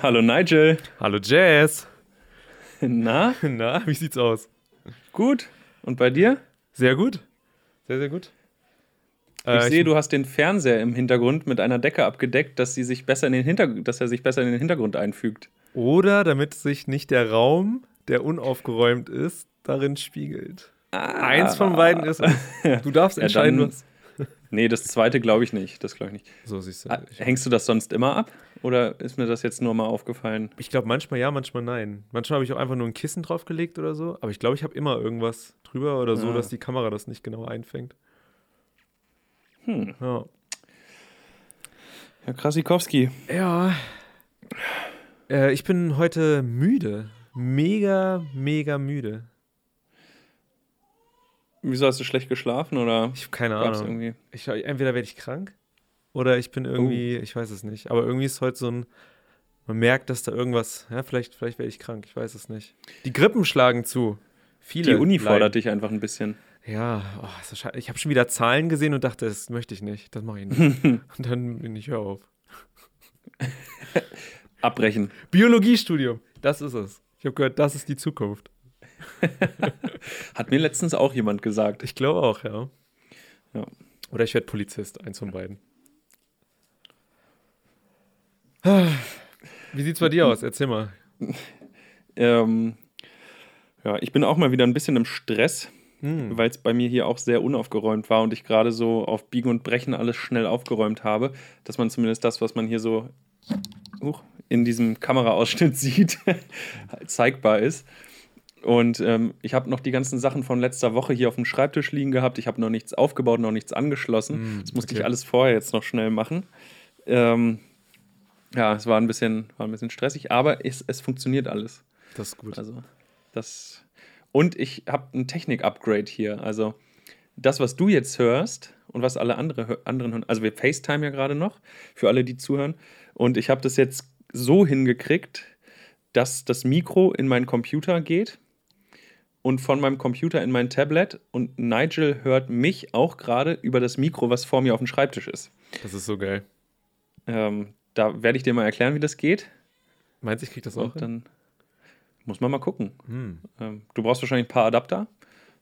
Hallo Nigel. Hallo Jazz. Na, Na, wie sieht's aus? gut. Und bei dir? Sehr gut. Sehr, sehr gut. Ich Äh, sehe, du hast den Fernseher im Hintergrund mit einer Decke abgedeckt, dass, sie sich besser in den Hinter dass er sich besser in den Hintergrund einfügt. Oder damit sich nicht der Raum, der unaufgeräumt ist, darin spiegelt. Eins von beiden ist es. Du darfst Ja, entscheiden, dann- was. Nee, das zweite glaube ich nicht. Das glaube ich nicht. So siehst du. Ah, Hängst du das sonst immer ab? Oder ist mir das jetzt nur mal aufgefallen? ich glaube manchmal ja, manchmal nein. Manchmal habe ich auch einfach nur ein Kissen draufgelegt oder so. Aber ich glaube, ich habe immer irgendwas drüber oder so, Ah. dass die Kamera das nicht genau einfängt. Hm. Ja. Herr Krasikowski. Ja. Äh, ich bin heute müde. Mega, mega müde. Wieso hast du schlecht geschlafen? Oder Ich habe keine Ahnung. irgendwie. Ich, entweder werde ich krank oder ich bin irgendwie, Oh. ich weiß es nicht. Aber irgendwie ist heute so ein, man merkt, dass da irgendwas, ja, vielleicht, vielleicht werde ich krank, ich weiß es nicht. Die Grippen schlagen zu. Viele. Die Uni fordert leiden. dich einfach ein bisschen. Ja, oh, ich habe schon wieder Zahlen gesehen und dachte, das möchte ich nicht, das mache ich nicht. und dann bin ich, hör auf. Abbrechen. Biologiestudium, das ist es. Ich habe gehört, das ist die Zukunft. Hat mir letztens auch jemand gesagt. Ich glaube auch, ja. Ja. Oder ich werde Polizist, eins von beiden. Wie sieht's bei dir aus? Erzähl mal. Ähm, ja, ich bin auch mal wieder ein bisschen im Stress, Hm. weil es bei mir hier auch sehr unaufgeräumt war und ich gerade so auf Biegen und Brechen alles schnell aufgeräumt habe, dass man zumindest das, was man hier so huch, in diesem Kameraausschnitt sieht, zeigbar ist. Und ähm, ich habe noch die ganzen Sachen von letzter Woche hier auf dem Schreibtisch liegen gehabt. Ich habe noch nichts aufgebaut, noch nichts angeschlossen. Hm, das musste okay. ich alles vorher jetzt noch schnell machen. Ähm, ja, es war ein bisschen, war ein bisschen stressig, aber es, es funktioniert alles. Das ist gut. Also, das. Und ich habe ein Technik-Upgrade hier. Also, das, was du jetzt hörst und was alle andere, anderen hören, also wir FaceTime ja gerade noch, für alle, die zuhören. Und ich habe das jetzt so hingekriegt, dass das Mikro in meinen Computer geht und von meinem Computer in mein Tablet. Und Nigel hört mich auch gerade über das Mikro, was vor mir auf dem Schreibtisch ist. Das ist so geil. Ähm, da werde ich dir mal erklären, wie das geht. Meinst du, ich krieg das auch? Und dann muss man mal gucken. Hm. Ähm, du brauchst wahrscheinlich ein paar Adapter,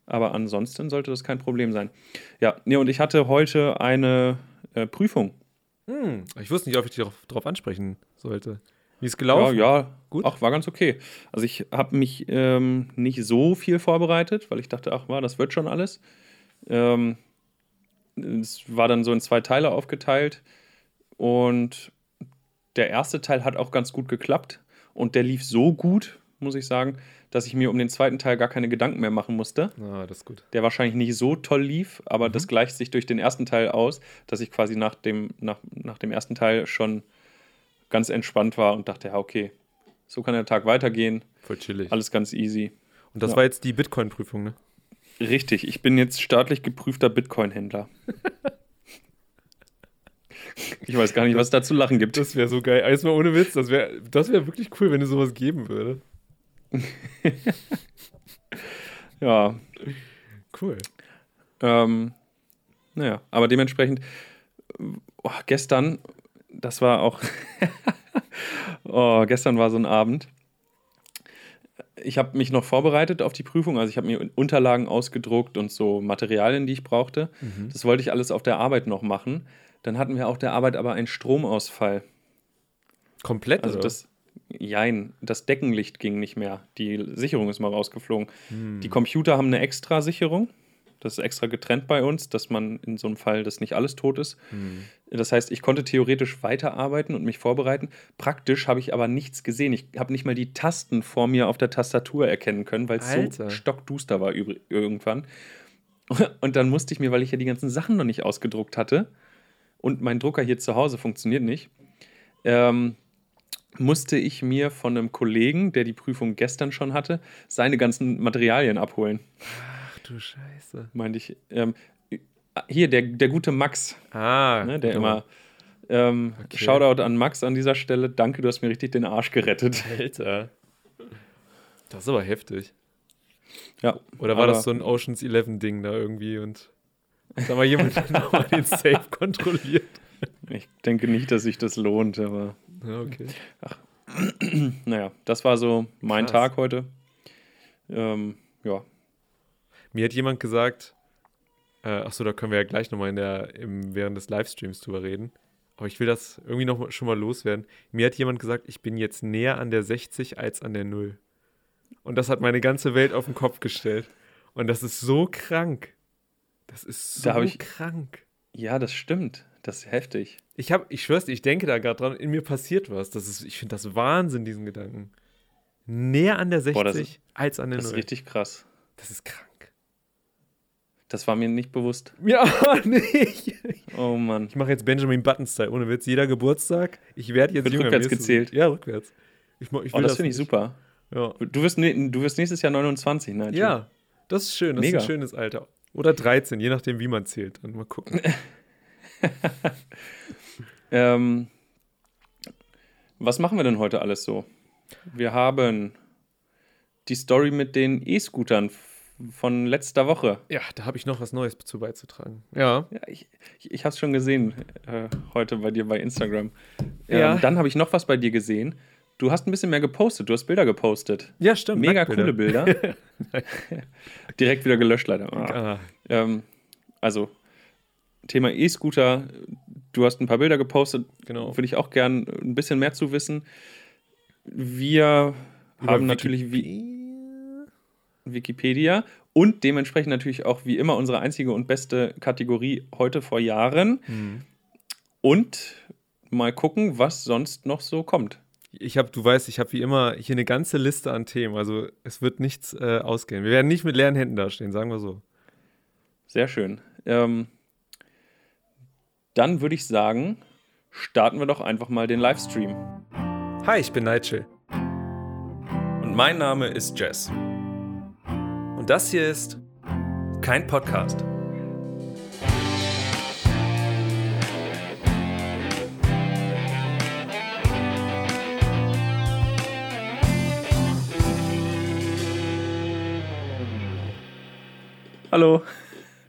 aber ansonsten sollte das kein Problem sein. Ja, nee, und ich hatte heute eine äh, Prüfung. Hm. Ich wusste nicht, ob ich dich darauf ansprechen sollte. Wie ist Ja, gelaufen? ja, Gut. Ach, war ganz okay. Also ich habe mich ähm, nicht so viel vorbereitet, weil ich dachte, ach, war, das wird schon alles. Ähm, es war dann so in zwei Teile aufgeteilt und der erste Teil hat auch ganz gut geklappt und der lief so gut, muss ich sagen, dass ich mir um den zweiten Teil gar keine Gedanken mehr machen musste. Ah, das ist gut. der wahrscheinlich nicht so toll lief, aber Mhm. das gleicht sich durch den ersten Teil aus, dass ich quasi nach dem, nach, nach dem ersten Teil schon ganz entspannt war und dachte, ja, okay, so kann der Tag weitergehen, Voll chillig. alles ganz easy. Und das ja. war jetzt die Bitcoin-Prüfung, ne? Richtig, ich bin jetzt staatlich geprüfter Bitcoin-Händler. ich weiß gar nicht, was da zu lachen gibt. Das wäre so geil. Erstmal ohne Witz, das wäre das wär wirklich cool, wenn es sowas geben würde. Ja, Cool. Ähm, naja, aber dementsprechend, oh, gestern, das war auch, oh, gestern war so ein Abend. Ich habe mich noch vorbereitet auf die Prüfung, also ich habe mir Unterlagen ausgedruckt und so Materialien, die ich brauchte. Das wollte ich alles auf der Arbeit noch machen. Dann hatten wir auf der Arbeit aber einen Stromausfall. Komplett, Also oder? das, jein, das Deckenlicht ging nicht mehr. Die Sicherung ist mal rausgeflogen. Hm. Die Computer haben eine extra Sicherung. Das ist extra getrennt bei uns, dass man in so einem Fall, dass nicht alles tot ist. Hm. Das heißt, ich konnte theoretisch weiterarbeiten und mich vorbereiten. Praktisch habe ich aber nichts gesehen. Ich habe nicht mal die Tasten vor mir auf der Tastatur erkennen können, weil es so stockduster war irgendwann. Und dann musste ich mir, weil ich ja die ganzen Sachen noch nicht ausgedruckt hatte und mein Drucker hier zu Hause funktioniert nicht, ähm, musste ich mir von einem Kollegen, der die Prüfung gestern schon hatte, seine ganzen Materialien abholen. Ach du Scheiße. Meinte ich. Ähm, hier, der, der gute Max, Ah, ne, der genau. immer. Ähm, Okay. Shoutout an Max an dieser Stelle. Danke, du hast mir richtig den Arsch gerettet. Alter. Das ist aber heftig. Ja. Oder war das so ein Oceans 11 Ding da irgendwie und da mal jemand nochmal den Safe kontrolliert? Ich denke nicht, dass sich das lohnt, aber Ja, okay. naja, das war so mein Krass. Tag heute. Ähm, ja. Mir hat jemand gesagt, äh, achso, da können wir ja gleich nochmal in der, im, während des Livestreams drüber reden. Aber ich will das irgendwie noch schon mal loswerden. Mir hat jemand gesagt, ich bin jetzt näher an der 60 als an der 0. Und das hat meine ganze Welt auf den Kopf gestellt. Und das ist so krank. Das ist so Da ich- krank. Ja, das stimmt. Das ist heftig. Ich habe, ich schwör's dir, ich denke da gerade dran, in mir passiert was. Das ist, ich finde das Wahnsinn, diesen Gedanken. Näher an der 60 Boah, das ist- als an der Das ist 0. richtig krass. Das ist krank. Das war mir nicht bewusst. Ja, nicht. Oh Mann. Ich mache jetzt Benjamin Button-Style, ohne Witz. Jeder Geburtstag, ich werde jetzt Wird jünger. rückwärts gezählt. Ja, rückwärts. Ich, ich Oh, will das finde ich nicht. super. Ja. Du wirst, ne- du wirst nächstes Jahr 29, Nigel. ja, das ist schön. Das Mega. ist ein schönes Alter. Oder 13, je nachdem, wie man zählt. Dann mal gucken. Ähm, was machen wir denn heute alles so? Wir haben die Story mit den E-Scootern von letzter Woche. ja, da habe ich noch was Neues zu beizutragen. Ja. Ja, ich ich, ich habe es schon gesehen äh, heute bei dir bei Instagram. Ja. Ähm, dann habe ich noch was bei dir gesehen. Du hast ein bisschen mehr gepostet. Du hast Bilder gepostet. Ja, stimmt. Mega coole Bilder. Direkt wieder gelöscht, leider. Ah. Ah, Ähm, also, Thema E-Scooter. Du hast ein paar Bilder gepostet. genau. Würde ich auch gern ein bisschen mehr zu wissen. Wir Über haben natürlich wie Wikipedia und dementsprechend natürlich auch wie immer unsere einzige und beste Kategorie heute vor Jahren. Hm. Und mal gucken, was sonst noch so kommt. Ich habe, du weißt, ich habe wie immer hier eine ganze Liste an Themen. Also es wird nichts äh, ausgehen. Wir werden nicht mit leeren Händen dastehen, sagen wir so. Sehr schön. Ähm, dann würde ich sagen, starten wir doch einfach mal den Livestream. Hi, ich bin Nigel. Und mein Name ist Jess. Und das hier ist Kein Podcast. Hallo,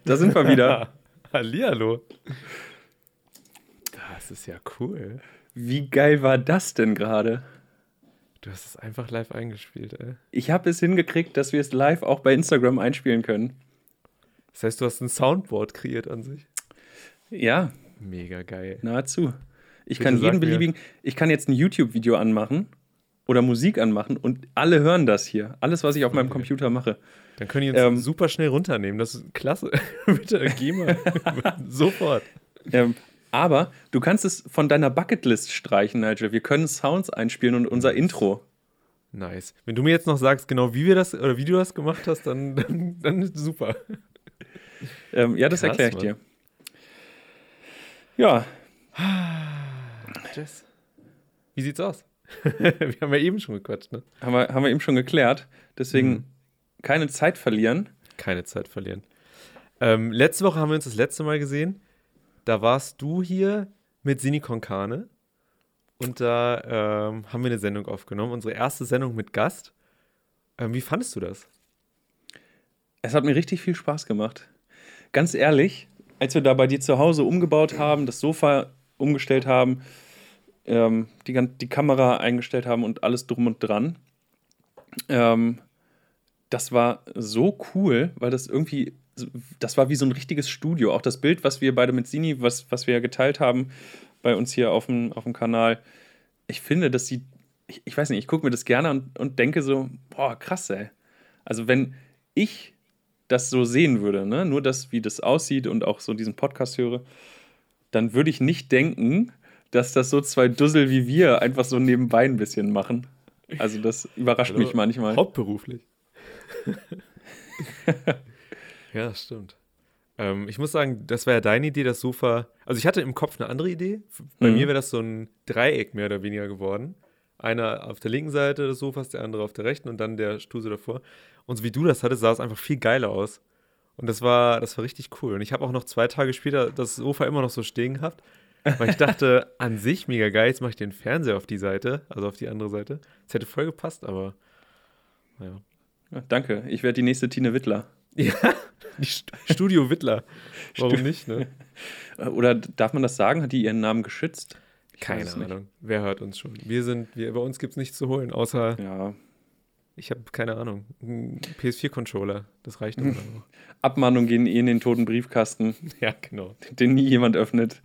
da sind wir wieder. Hallihallo. Das ist ja cool. Wie geil war das denn gerade? Du hast es einfach live eingespielt, ey. Ich habe es hingekriegt, dass wir es live auch bei Instagram einspielen können. Das heißt, du hast ein Soundboard kreiert an sich. Ja, Mega geil. nahezu. Ich Bitte kann jeden mir- beliebigen, ich kann jetzt ein YouTube-Video anmachen oder Musik anmachen und alle hören das hier. Alles, was ich auf meinem Okay. Computer mache. Dann können die uns Ähm, super schnell runternehmen. Das ist klasse. Bitte, geh mal. Sofort. Ähm, aber du kannst es von deiner Bucketlist streichen, Nigel. Wir können Sounds einspielen und unser Intro. Nice. Wenn du mir jetzt noch sagst, genau wie wir das oder wie du das gemacht hast, dann, dann, dann super. Ähm, ja, das erkläre ich Mann. dir. Ja, Jess. Wie sieht's aus? wir haben ja eben schon gequatscht, ne? haben wir, haben wir eben schon geklärt. Deswegen Mhm. keine Zeit verlieren. Keine Zeit verlieren. Ähm, letzte Woche haben wir uns das letzte Mal gesehen. Da warst du hier mit Sini Konkane. Und da ähm, haben wir eine Sendung aufgenommen. Unsere erste Sendung mit Gast. Ähm, wie fandest du das? Es hat mir richtig viel Spaß gemacht. Ganz ehrlich, als wir da bei dir zu Hause umgebaut haben, das Sofa umgestellt haben, ähm, die, die Kamera eingestellt haben und alles drum und dran, ähm, das war so cool, weil das irgendwie, das war wie so ein richtiges Studio. Auch das Bild, was wir beide mit Sini, was, was wir geteilt haben bei uns hier auf dem, auf dem Kanal, ich finde, das sieht, ich, ich weiß nicht, ich gucke mir das gerne und, und denke so, boah, krass, ey. Also wenn ich das so sehen würde, ne? nur das, wie das aussieht und auch so diesen Podcast höre, dann würde ich nicht denken, dass das so zwei Dussel wie wir einfach so nebenbei ein bisschen machen. Also das überrascht mich manchmal. Hauptberuflich. ja, das stimmt. Ähm, ich muss sagen, das war ja deine Idee, das Sofa. Also ich hatte im Kopf eine andere Idee. Bei Mhm. mir wäre das so ein Dreieck mehr oder weniger geworden. Einer auf der linken Seite des Sofas, der andere auf der rechten und dann der Stuhl so davor. Und so wie du das hattest, sah es einfach viel geiler aus. Und das war, das war richtig cool. Und ich habe auch noch zwei Tage später das Sofa immer noch so stehen gehabt. Weil ich dachte, an sich mega geil, jetzt mache ich den Fernseher auf die Seite, also auf die andere Seite. Das hätte voll gepasst, aber naja. Ja, danke, ich werde die nächste Tine Wittler. Ja, Studio Wittler. Warum nicht, ne? Oder darf man das sagen? Hat die ihren Namen geschützt? Keine. Ahnung. Wer hört uns schon? Wir sind, wir, bei uns gibt es nichts zu holen, außer Ja. ich habe keine Ahnung. Ein PS4-Controller. Das reicht immer noch. Abmahnungen gehen eh in den toten Briefkasten, Ja, genau. den nie jemand öffnet.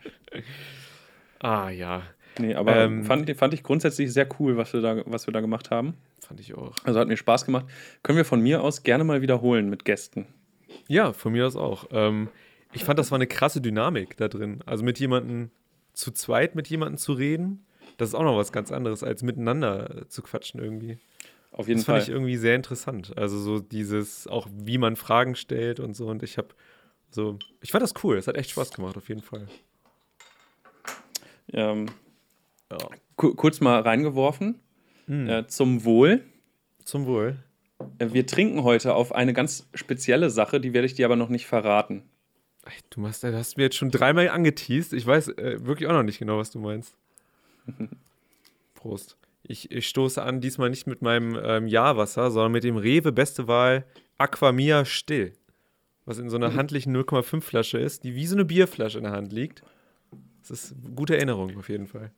Ah ja, Nee, aber Ähm, fand, fand ich grundsätzlich sehr cool, was wir, da, was wir da gemacht haben. fand ich auch. Also hat mir Spaß gemacht. Können wir von mir aus gerne mal wiederholen mit Gästen. Ja, von mir aus auch. Ähm, ich fand, das war eine krasse Dynamik da drin. Also mit jemandem zu zweit mit jemandem zu reden, das ist auch noch was ganz anderes, als miteinander zu quatschen irgendwie. Auf jeden Das fand Fall. ich irgendwie sehr interessant. Also so dieses, auch wie man Fragen stellt und so. Und ich habe so, ich fand das cool. Es hat echt Spaß gemacht, auf jeden Fall. ähm, Ja. ku kurz mal reingeworfen. Hm. Äh, zum Wohl. Zum Wohl. Äh, Wir trinken heute auf eine ganz spezielle Sache, die werde ich dir aber noch nicht verraten. Du hast, du hast mir jetzt schon dreimal angeteased. Ich weiß äh, wirklich auch noch nicht genau, was du meinst. Prost. Ich, ich stoße an, diesmal nicht mit meinem ähm, Ja-Wasser, sondern mit dem Rewe Beste Wahl Aquamia Still. Was in so einer handlichen 0,5 Flasche ist, die wie so eine Bierflasche in der Hand liegt. Das ist eine gute Erinnerung auf jeden Fall.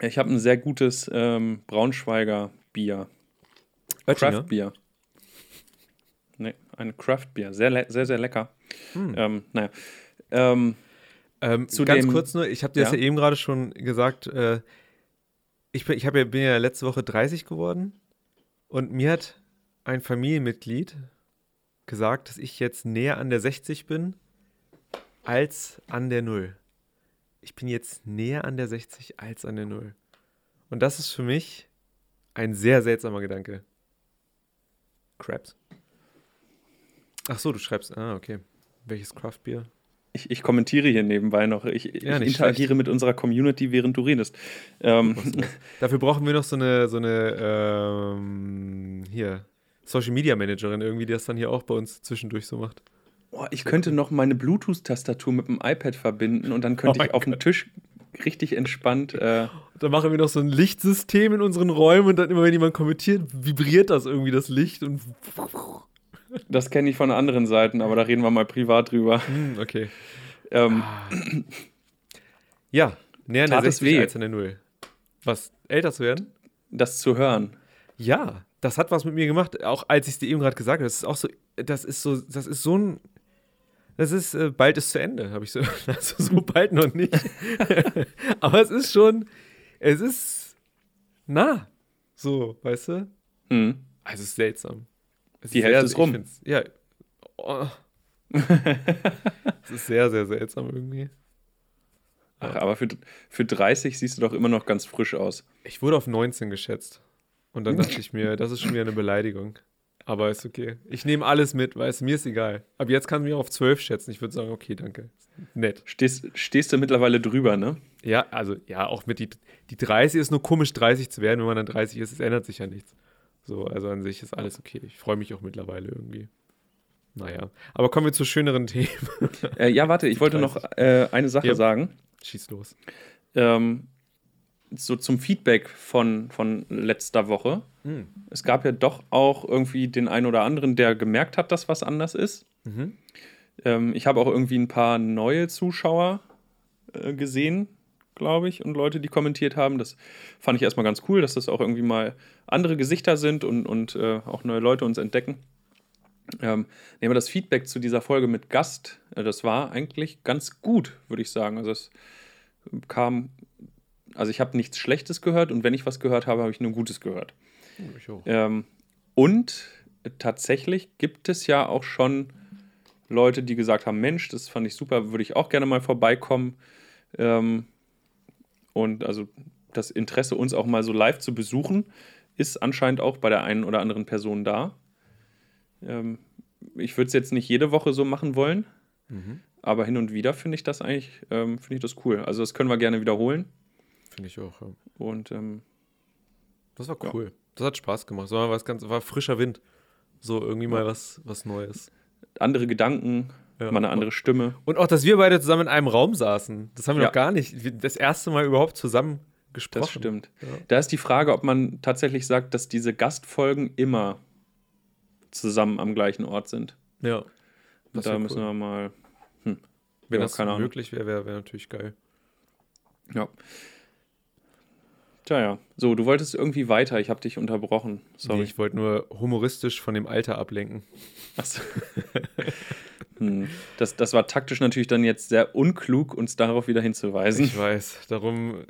Ich habe ein sehr gutes ähm, Braunschweiger Bier. Oettinger? Craft Bier. Nee, ein Craft Bier. Sehr, sehr, sehr lecker. Hm. Ähm, naja. Ähm, Ähm, Zu ganz dem- kurz nur, ich habe dir das Ja? ja eben gerade schon gesagt, äh, ich, bin, ich ja, bin ja letzte Woche 30 geworden und mir hat ein Familienmitglied gesagt, dass ich jetzt näher an der 60 bin als an der 0. Ich bin jetzt näher an der 60 als an der 0. Und das ist für mich ein sehr seltsamer Gedanke. Crabs. Ach so, du schreibst. Ah, okay. Welches Craftbier? ich, ich kommentiere hier nebenbei noch. Ich, ich Ja, nicht interagiere mit unserer Community, während du redest. Ähm, Dafür brauchen wir noch so eine, so eine ähm, hier, Social Media Managerin irgendwie, die das dann hier auch bei uns zwischendurch so macht. Boah, ich könnte noch meine Bluetooth-Tastatur mit dem iPad verbinden und dann könnte Oh ich auf dem Tisch richtig entspannt. Äh, Da machen wir noch so ein Lichtsystem in unseren Räumen und dann immer, wenn jemand kommentiert, vibriert das irgendwie das Licht und. das kenne ich von anderen Seiten, aber da reden wir mal privat drüber. Hm, okay. Ähm, Ja, näher an der Tat es 60 weh? als an der 0. Was? Älter zu werden? das zu hören. Ja, das hat was mit mir gemacht. Auch als ich es dir eben gerade gesagt habe, das ist auch so, das ist so, das ist so ein, das ist, äh, bald ist zu Ende, habe ich so, also so bald noch nicht. Aber es ist schon, es ist nah, so, weißt du? Hm. Also es ist seltsam. Es Die Hälfte sehr- ist rum. Ja. Oh. es ist sehr, sehr seltsam irgendwie. Ach, aber für, für 30 siehst du doch immer noch ganz frisch aus. Ich wurde auf 19 geschätzt. Und dann dachte ich mir, das ist schon wieder eine Beleidigung. Aber ist okay. Ich nehme alles mit, weißt du, mir ist egal. Aber jetzt kann ich mich auf 12 schätzen. Ich würde sagen, okay, danke. Nett. Stehst, stehst du mittlerweile drüber, ne? Ja, also, ja, auch mit die, die 30 ist nur komisch, 30 zu werden, wenn man dann 30 ist. Es ändert sich ja nichts. So, also an sich ist alles okay. Ich freue mich auch mittlerweile irgendwie. Naja. Aber kommen wir zu schöneren Themen. Äh, ja, warte, ich wollte noch äh, eine Sache Ja. sagen. Schieß los. Ähm, so zum Feedback von, von letzter Woche. Mhm. Es gab ja doch auch irgendwie den einen oder anderen, der gemerkt hat, dass was anders ist. Mhm. Ähm, ich habe auch irgendwie ein paar neue Zuschauer äh, gesehen, glaube ich, und Leute, die kommentiert haben. Das fand ich erstmal ganz cool, dass das auch irgendwie mal andere Gesichter sind und, und äh, auch neue Leute uns entdecken. Ähm, nehmen wir das Feedback zu dieser Folge mit Gast. Äh, das war eigentlich ganz gut, würde ich sagen. Also es kam, also ich habe nichts Schlechtes gehört und wenn ich was gehört habe, habe ich nur Gutes gehört. Ich auch. Ähm, und tatsächlich gibt es ja auch schon Leute, die gesagt haben: Mensch, das fand ich super, würde ich auch gerne mal vorbeikommen. Ähm, und also das Interesse, uns auch mal so live zu besuchen, ist anscheinend auch bei der einen oder anderen Person da. Ähm, ich würde es jetzt nicht jede Woche so machen wollen, Mhm. aber hin und wieder finde ich das eigentlich, ähm, finde ich das cool. Also das können wir gerne wiederholen. Finde ich auch, ja. Und ähm, Das war Ja. cool. Das hat Spaß gemacht. So war was ganz, war frischer Wind. So irgendwie mal was, was Neues. andere Gedanken, Ja. mal eine andere Stimme. Und auch, dass wir beide zusammen in einem Raum saßen. Das haben wir Ja. noch gar nicht. Das erste Mal überhaupt zusammen gesprochen. Das stimmt. Ja. Da ist die Frage, ob man tatsächlich sagt, dass diese Gastfolgen immer zusammen am gleichen Ort sind. Ja. Das da wär müssen cool. wir mal. Wenn ja, das möglich wäre, wäre wär natürlich geil. Ja. Tja, ja. So, du wolltest irgendwie weiter. Ich habe dich unterbrochen. Sorry. Nee, ich wollte nur humoristisch von dem Alter ablenken. Achso. hm. das, das war taktisch natürlich dann jetzt sehr unklug, uns darauf wieder hinzuweisen. Ich weiß, darum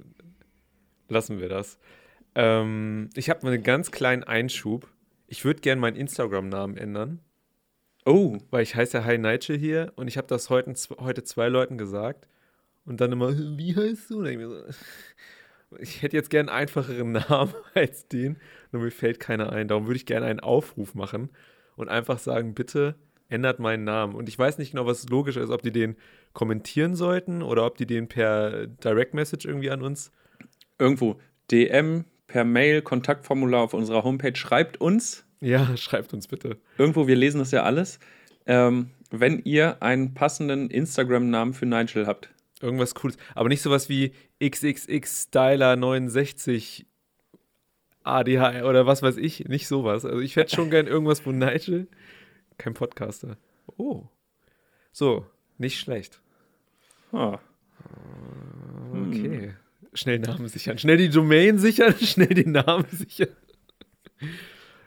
lassen wir das. Ähm, ich habe einen ganz kleinen Einschub. Ich würde gerne meinen Instagram-Namen ändern. Oh. Weil ich heiße ja Hi Nigel hier und ich habe das heute, heute zwei Leuten gesagt. Und dann immer, wie heißt du? Und ich, so, ich hätte jetzt gerne einen einfacheren Namen als den, nur mir fällt keiner ein. Darum würde ich gerne einen Aufruf machen und einfach sagen, bitte ändert meinen Namen. Und ich weiß nicht genau, was logisch ist, ob die den kommentieren sollten oder ob die den per Direct Message irgendwie an uns. Irgendwo DM, per Mail, Kontaktformular auf unserer Homepage. Schreibt uns. Ja, schreibt uns bitte. Irgendwo, wir lesen das ja alles. Ähm, wenn ihr einen passenden Instagram-Namen für Nigel habt. Irgendwas Cooles. Aber nicht sowas wie XXX Styler 69 ADH oder was weiß ich. Nicht sowas. Also ich hätte schon gern irgendwas von Nigel. Kein Podcaster. Oh. So, nicht schlecht. Ah. Okay. Hm. Schnell Namen sichern. Schnell die Domain sichern, schnell den Namen sichern.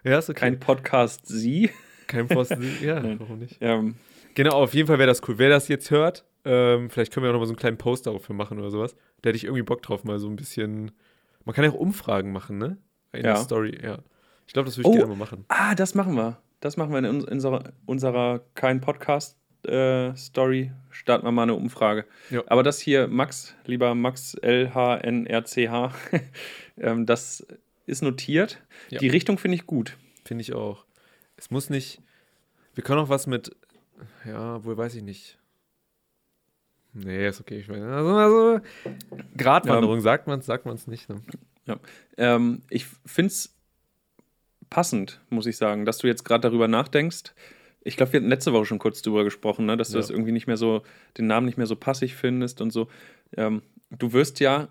Ja, ist okay. Kein Podcast Sie. Kein Post Sie. Ja, warum nicht? Ähm. Genau, auf jeden Fall wäre das cool. Wer das jetzt hört, ähm, vielleicht können wir auch noch mal so einen kleinen Post dafür machen oder sowas. Da hätte ich irgendwie Bock drauf, mal so ein bisschen. Man kann ja auch Umfragen machen, ne? In ja. der Story, ja. Ich glaube, das würde ich oh, gerne mal machen. Ah, das machen wir. Das machen wir in unserer, unserer kein Podcast äh, Story. Starten wir mal eine Umfrage. Ja. Aber das hier, Max, lieber Max LHNRCH, ähm, das ist notiert. Ja. Die Richtung finde ich gut. Finde ich auch. Es muss nicht. Wir können auch was mit. Ja, wohl weiß ich nicht. Nee, ist okay. Ich meine, also, also Gratwanderung, ja. sagt man es, sagt man es nicht. Ne? Ja. Ähm, ich finde es passend, muss ich sagen, dass du jetzt gerade darüber nachdenkst. Ich glaube, wir hatten letzte Woche schon kurz darüber gesprochen, ne, dass du ja. das irgendwie nicht mehr so, den Namen nicht mehr so passig findest und so. Ähm, du wirst ja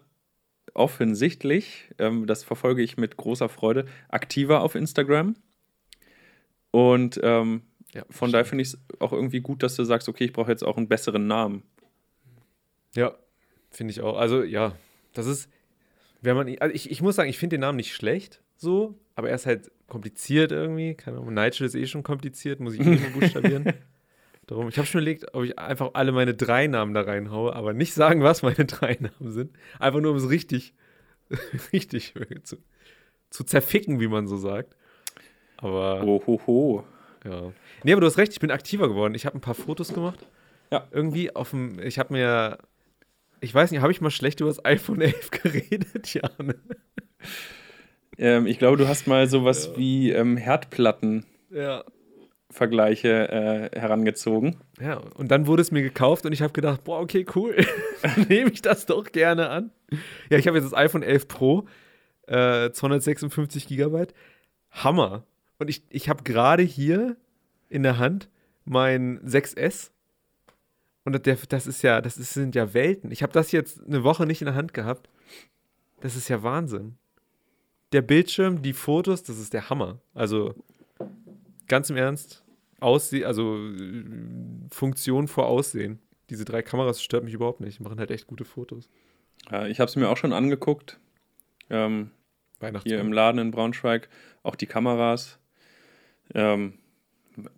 offensichtlich, ähm, das verfolge ich mit großer Freude, aktiver auf Instagram. Und ähm, ja, von daher finde ich es auch irgendwie gut, dass du sagst, okay, ich brauche jetzt auch einen besseren Namen. Ja, finde ich auch. Also ja, das ist, wenn man, also ich, ich muss sagen, ich finde den Namen nicht schlecht, so, aber er ist halt kompliziert irgendwie. Keine Ahnung, Nigel ist eh schon kompliziert, muss ich eh immer buchstabieren. Darum, ich habe schon überlegt, ob ich einfach alle meine drei Namen da reinhaue, aber nicht sagen, was meine drei Namen sind. Einfach nur, um es richtig, richtig zu, zu zerficken, wie man so sagt. Aber. Oh, ho, ho. Ja. Nee, aber du hast recht, ich bin aktiver geworden. Ich habe ein paar Fotos gemacht. Ja. Irgendwie auf dem, ich habe mir ich weiß nicht, habe ich mal schlecht über das iPhone 11 geredet? Ja, ne? ähm, ich glaube, du hast mal sowas ja. wie ähm, Herdplatten. Ja. Vergleiche äh, herangezogen. Ja, und dann wurde es mir gekauft und ich habe gedacht, boah, okay, cool, nehme ich das doch gerne an. Ja, ich habe jetzt das iPhone 11 Pro, äh, 256 Gigabyte, Hammer. Und ich, ich habe gerade hier in der Hand mein 6S und der, das ist ja, das ist, sind ja Welten. Ich habe das jetzt eine Woche nicht in der Hand gehabt. Das ist ja Wahnsinn. Der Bildschirm, die Fotos, das ist der Hammer. Also ganz im Ernst, Aussehen, also Funktion vor Aussehen. Diese drei Kameras stört mich überhaupt nicht. Die machen halt echt gute Fotos. Ja, ich habe es mir auch schon angeguckt. Ähm, hier im Laden in Braunschweig. Auch die Kameras. Ähm,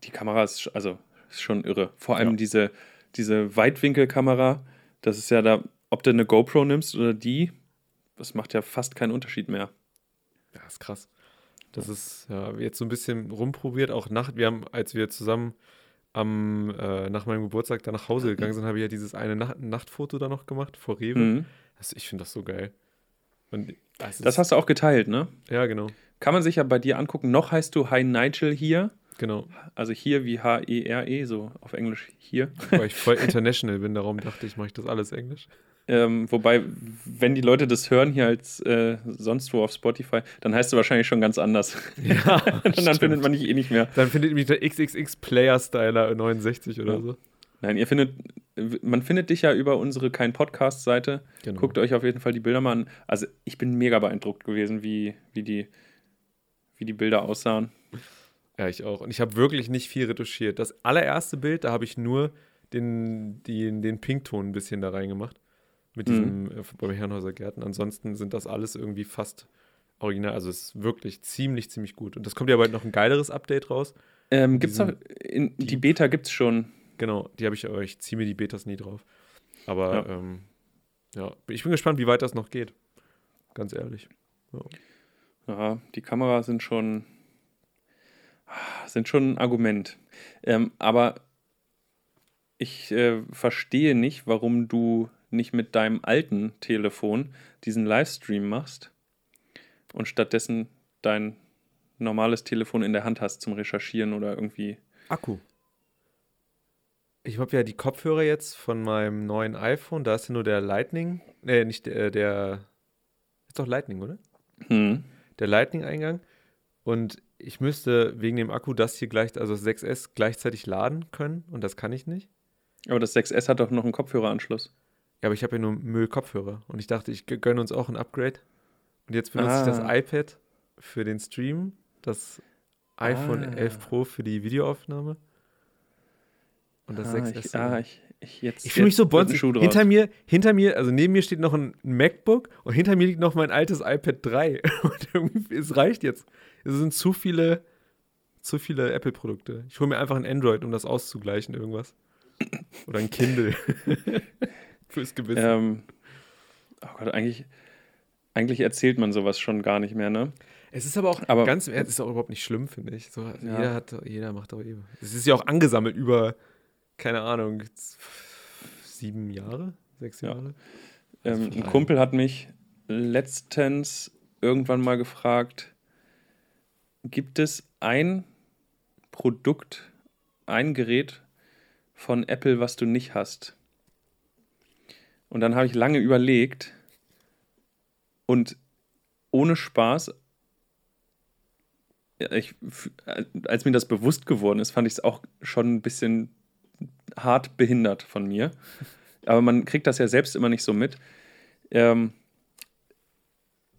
die Kameras, also ist schon irre. Vor allem ja. diese diese Weitwinkelkamera, das ist ja da, ob du eine GoPro nimmst oder die, das macht ja fast keinen Unterschied mehr. Ja, ist krass. Das ist ja jetzt so ein bisschen rumprobiert, auch nach, wir haben, als wir zusammen am, äh, nach meinem Geburtstag da nach Hause gegangen sind, habe ich ja dieses eine Nacht Nachtfoto da noch gemacht vor Rewe. Mhm. Also ich finde das so geil. Und, das hast du auch geteilt, ne? Ja, genau. Kann man sich ja bei dir angucken. Noch heißt du Hi Nigel hier. Genau. Also hier wie H-E-R-E, -E, so auf Englisch hier. Weil ich voll international bin, darum dachte ich, mache ich das alles Englisch. Ähm, wobei, wenn die Leute das hören hier als äh, sonst wo auf Spotify, dann heißt du wahrscheinlich schon ganz anders. Ja. Und dann findet man dich eh nicht mehr. Dann findet mich der XXX Player Styler 69 oder ja. so. Nein, ihr findet, man findet dich ja über unsere kein Podcast-Seite. Genau. Guckt euch auf jeden Fall die Bilder mal an. Also ich bin mega beeindruckt gewesen, wie, wie, die, wie die Bilder aussahen. Ja, ich auch. Und ich habe wirklich nicht viel retuschiert. Das allererste Bild, da habe ich nur den, den, den Pinkton ein bisschen da reingemacht. mit diesem mhm. äh, beim Herrenhäuser Gärten. Ansonsten sind das alles irgendwie fast original. Also es ist wirklich ziemlich, ziemlich gut. Und das kommt ja bald noch ein geileres Update raus. Ähm, gibt's auch, in, die Beta gibt es schon. Genau, die habe ich, aber ich ziehe mir die Betas nie drauf. Aber ja. Ähm, ja, ich bin gespannt, wie weit das noch geht. Ganz ehrlich. Ja, ja die Kameras sind schon, sind schon ein Argument. Ähm, aber ich äh, verstehe nicht, warum du nicht mit deinem alten Telefon diesen Livestream machst und stattdessen dein normales Telefon in der Hand hast zum Recherchieren oder irgendwie. Akku. Ich habe ja die Kopfhörer jetzt von meinem neuen iPhone. Da ist ja nur der Lightning. Nee, nicht der. der ist doch Lightning, oder? Hm. Der Lightning-Eingang. Und ich müsste wegen dem Akku das hier gleich, also das 6S, gleichzeitig laden können. Und das kann ich nicht. Aber das 6S hat doch noch einen Kopfhöreranschluss. Ja, aber ich habe ja nur Müll-Kopfhörer. Und ich dachte, ich gönne uns auch ein Upgrade. Und jetzt benutze ah. ich das ah. iPad für den Stream, das iPhone ah. 11 Pro für die Videoaufnahme. Und das ah, 6S. Ich, ah, ich, ich, jetzt, ich fühle mich so bonzig. Hinter mir, hinter mir, also neben mir steht noch ein MacBook und hinter mir liegt noch mein altes iPad 3. Und irgendwie, es reicht jetzt. Es sind zu viele, zu viele Apple-Produkte. Ich hole mir einfach ein Android, um das auszugleichen, irgendwas. Oder ein Kindle. Fürs Gewissen. Ähm, oh Gott, eigentlich, eigentlich erzählt man sowas schon gar nicht mehr, ne? Es ist aber auch aber, ganz im Ernst, ist auch überhaupt nicht schlimm, finde ich. So, ja. jeder, hat, jeder macht doch eben. Es ist ja auch angesammelt über keine Ahnung, sieben Jahre, sechs Jahre. Ja. Ähm, ein Kumpel hat mich letztens irgendwann mal gefragt, gibt es ein Produkt, ein Gerät von Apple, was du nicht hast? Und dann habe ich lange überlegt und ohne Spaß, ich, als mir das bewusst geworden ist, fand ich es auch schon ein bisschen hart behindert von mir. Aber man kriegt das ja selbst immer nicht so mit. Ähm,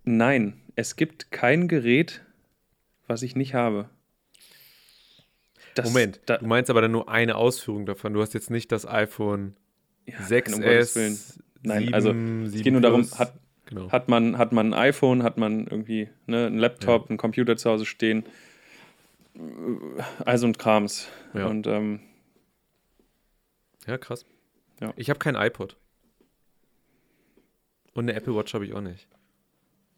nein, es gibt kein Gerät, was ich nicht habe. Das, Moment, da, du meinst aber dann nur eine Ausführung davon. Du hast jetzt nicht das iPhone ja, 6S. Nein, 7, also es geht nur darum, hat, genau. hat, man, hat man ein iPhone, hat man irgendwie ne, einen Laptop, ja. einen Computer zu Hause stehen, also und Krams. Ja. Und ähm, ja, krass. Ja. Ich habe kein iPod. Und eine Apple Watch habe ich auch nicht.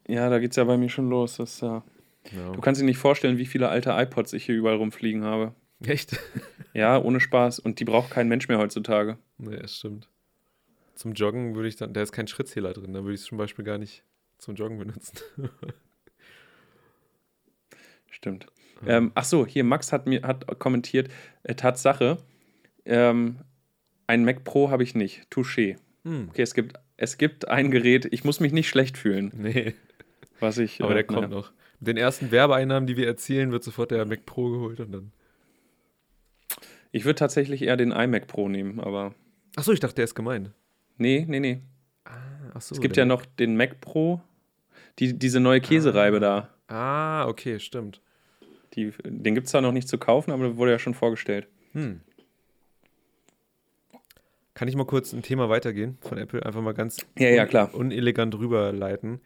Ja, da geht es ja bei mir schon los. Das, ja. Ja. Du kannst dir nicht vorstellen, wie viele alte iPods ich hier überall rumfliegen habe. Echt? ja, ohne Spaß. Und die braucht kein Mensch mehr heutzutage. Nee, das stimmt. Zum Joggen würde ich dann, da ist kein Schrittzähler drin, da würde ich es zum Beispiel gar nicht zum Joggen benutzen. Stimmt. Ja. Ähm, ach so, hier Max hat mir hat kommentiert, äh, Tatsache, ähm, ein Mac Pro habe ich nicht. Touché. Hm. Okay, es gibt, es gibt ein Gerät, ich muss mich nicht schlecht fühlen. Nee. Was ich. Aber äh, der kommt noch. Den ersten Werbeeinnahmen, die wir erzielen, wird sofort der Mac Pro geholt und dann. Ich würde tatsächlich eher den iMac Pro nehmen, aber. Achso, ich dachte, der ist gemeint. Nee, nee, nee. Ah, achso. Es gibt ja noch den Mac Pro, die, diese neue Käsereibe ah. da. Ah, okay, stimmt. Die, den gibt es zwar noch nicht zu kaufen, aber wurde ja schon vorgestellt. Hm. Kann ich mal kurz ein Thema weitergehen von Apple? Einfach mal ganz ja, ja, klar. unelegant rüberleiten.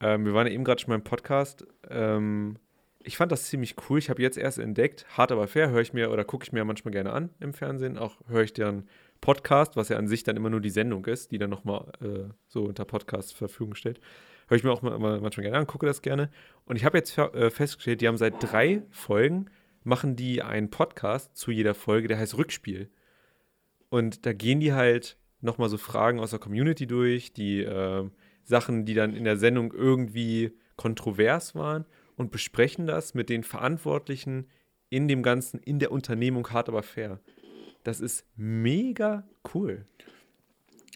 Ähm, wir waren ja eben gerade schon beim Podcast. Ähm, ich fand das ziemlich cool. Ich habe jetzt erst entdeckt, hart aber fair, höre ich mir oder gucke ich mir manchmal gerne an im Fernsehen. Auch höre ich deren Podcast, was ja an sich dann immer nur die Sendung ist, die dann nochmal äh, so unter Podcast zur Verfügung steht. Höre ich mir auch mal, manchmal gerne an, gucke das gerne. Und ich habe jetzt äh, festgestellt, die haben seit drei Folgen, machen die einen Podcast zu jeder Folge, der heißt Rückspiel. Und da gehen die halt nochmal so Fragen aus der Community durch, die äh, Sachen, die dann in der Sendung irgendwie kontrovers waren und besprechen das mit den Verantwortlichen in dem Ganzen, in der Unternehmung hart aber fair. Das ist mega cool.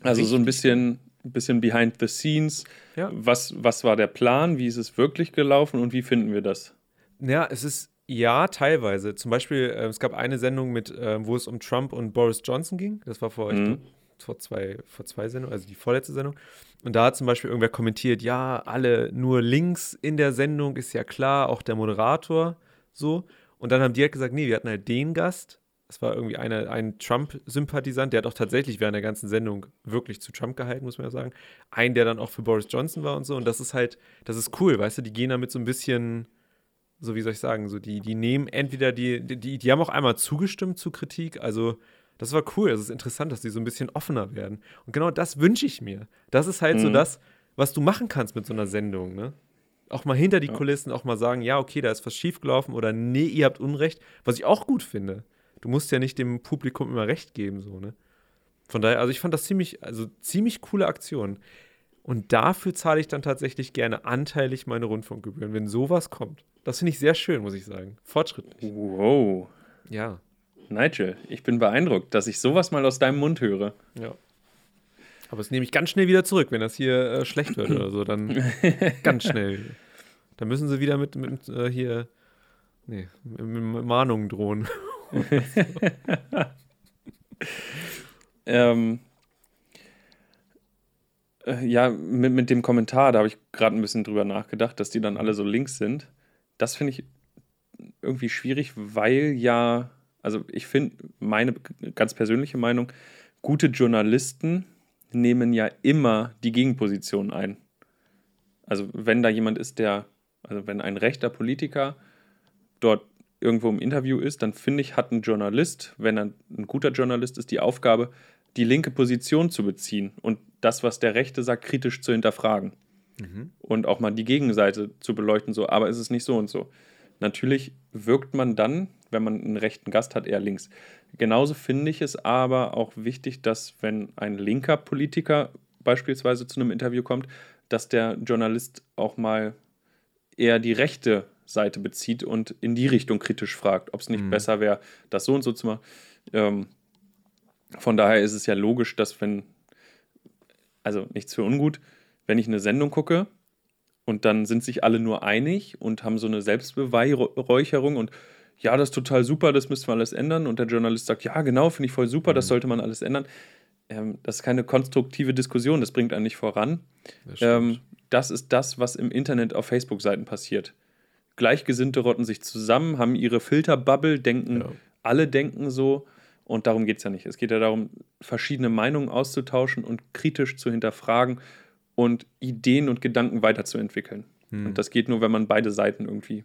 Also Richtig so ein bisschen, bisschen behind the scenes. Ja. Was, was war der Plan? Wie ist es wirklich gelaufen und wie finden wir das? Ja, es ist ja, teilweise. Zum Beispiel, äh, es gab eine Sendung mit, äh, wo es um Trump und Boris Johnson ging. Das war vor, mhm. glaub, vor zwei, vor zwei Sendungen, also die vorletzte Sendung. Und da hat zum Beispiel irgendwer kommentiert, ja, alle nur links in der Sendung, ist ja klar, auch der Moderator so. Und dann haben die halt gesagt, nee, wir hatten halt den Gast Es war irgendwie eine, ein Trump-Sympathisant, der hat auch tatsächlich während der ganzen Sendung wirklich zu Trump gehalten, muss man ja sagen. Ein, der dann auch für Boris Johnson war und so. Und das ist halt, das ist cool, weißt du, die gehen damit so ein bisschen, so wie soll ich sagen, so die, die nehmen entweder die, die, die haben auch einmal zugestimmt zu Kritik, also das war cool, es ist interessant, dass die so ein bisschen offener werden. Und genau das wünsche ich mir. Das ist halt mhm. so das, was du machen kannst mit so einer Sendung, ne? Auch mal hinter die ja. Kulissen, auch mal sagen, ja, okay, da ist was schiefgelaufen oder nee, ihr habt Unrecht, was ich auch gut finde. Du musst ja nicht dem Publikum immer recht geben, so, ne? Von daher, also ich fand das ziemlich, also ziemlich coole Aktion. Und dafür zahle ich dann tatsächlich gerne anteilig meine Rundfunkgebühren, wenn sowas kommt. Das finde ich sehr schön, muss ich sagen. Fortschrittlich. Wow. Ja. Nigel, ich bin beeindruckt, dass ich sowas mal aus deinem Mund höre. Ja. Aber das nehme ich ganz schnell wieder zurück, wenn das hier äh, schlecht wird oder so. Dann ganz schnell. Dann müssen sie wieder mit, mit äh, hier nee, mit, mit Mahnungen drohen. ähm, äh, ja, mit, mit dem Kommentar, da habe ich gerade ein bisschen drüber nachgedacht, dass die dann alle so links sind. Das finde ich irgendwie schwierig, weil ja, also ich finde, meine ganz persönliche Meinung, gute Journalisten nehmen ja immer die Gegenposition ein. Also wenn da jemand ist, der, also wenn ein rechter Politiker dort irgendwo im Interview ist, dann finde ich, hat ein Journalist, wenn er ein guter Journalist ist, die Aufgabe, die linke Position zu beziehen und das, was der Rechte sagt, kritisch zu hinterfragen. Mhm. Und auch mal die Gegenseite zu beleuchten, so, aber ist es nicht so und so. Natürlich wirkt man dann, wenn man einen rechten Gast hat, eher links. Genauso finde ich es aber auch wichtig, dass wenn ein linker Politiker beispielsweise zu einem Interview kommt, dass der Journalist auch mal eher die rechte Seite bezieht und in die Richtung kritisch fragt, ob es nicht mhm. besser wäre, das so und so zu machen. Ähm, von daher ist es ja logisch, dass wenn, also nichts für ungut, wenn ich eine Sendung gucke und dann sind sich alle nur einig und haben so eine Selbstbeweihräucherung und ja, das ist total super, das müssen wir alles ändern. Und der Journalist sagt, ja, genau, finde ich voll super, das mhm. sollte man alles ändern. Ähm, das ist keine konstruktive Diskussion, das bringt einen nicht voran. Das, ähm, das ist das, was im Internet auf Facebook-Seiten passiert. Gleichgesinnte rotten sich zusammen, haben ihre Filterbubble, denken, ja. alle denken so. Und darum geht es ja nicht. Es geht ja darum, verschiedene Meinungen auszutauschen und kritisch zu hinterfragen und Ideen und Gedanken weiterzuentwickeln. Hm. Und das geht nur, wenn man beide Seiten irgendwie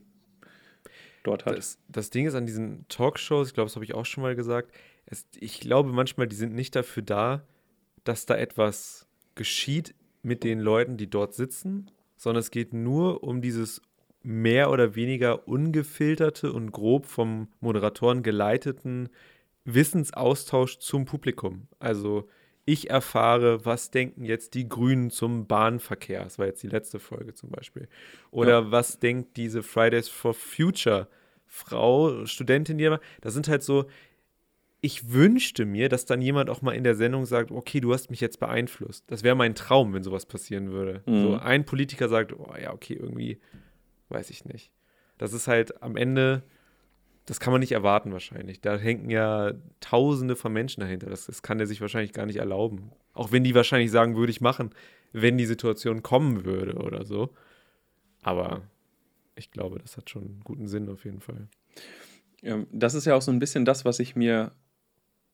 dort hat. Das, das Ding ist an diesen Talkshows, ich glaube, das habe ich auch schon mal gesagt, es, ich glaube manchmal, die sind nicht dafür da, dass da etwas geschieht mit den Leuten, die dort sitzen, sondern es geht nur um dieses mehr oder weniger ungefilterte und grob vom Moderatoren geleiteten Wissensaustausch zum Publikum. Also ich erfahre, was denken jetzt die Grünen zum Bahnverkehr. Das war jetzt die letzte Folge zum Beispiel. Oder ja. was denkt diese Fridays for Future Frau, Studentin, die Das sind halt so, ich wünschte mir, dass dann jemand auch mal in der Sendung sagt, okay, du hast mich jetzt beeinflusst. Das wäre mein Traum, wenn sowas passieren würde. Mhm. So ein Politiker sagt, oh ja, okay, irgendwie, weiß ich nicht. Das ist halt am Ende das kann man nicht erwarten wahrscheinlich. Da hängen ja Tausende von Menschen dahinter. Das, das kann er sich wahrscheinlich gar nicht erlauben. Auch wenn die wahrscheinlich sagen, würde ich machen, wenn die Situation kommen würde oder so. Aber ich glaube, das hat schon einen guten Sinn auf jeden Fall. Ja, das ist ja auch so ein bisschen das, was ich mir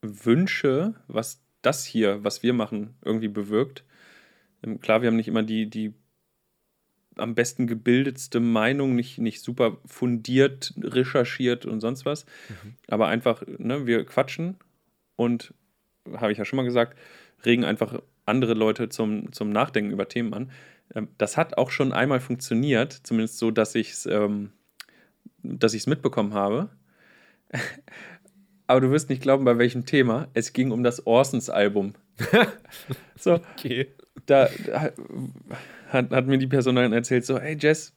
wünsche, was das hier, was wir machen, irgendwie bewirkt. Ähm, klar, wir haben nicht immer die, die am besten gebildetste Meinung, nicht, nicht super fundiert, recherchiert und sonst was. Mhm. Aber einfach, ne, wir quatschen und, habe ich ja schon mal gesagt, regen einfach andere Leute zum, zum Nachdenken über Themen an. Ähm, das hat auch schon einmal funktioniert, zumindest so, dass ich es ähm, mitbekommen habe. Aber du wirst nicht glauben, bei welchem Thema. Es ging um das Orsons-Album. So, okay. Da, da, hat, hat mir die Person dann erzählt, so, hey Jess,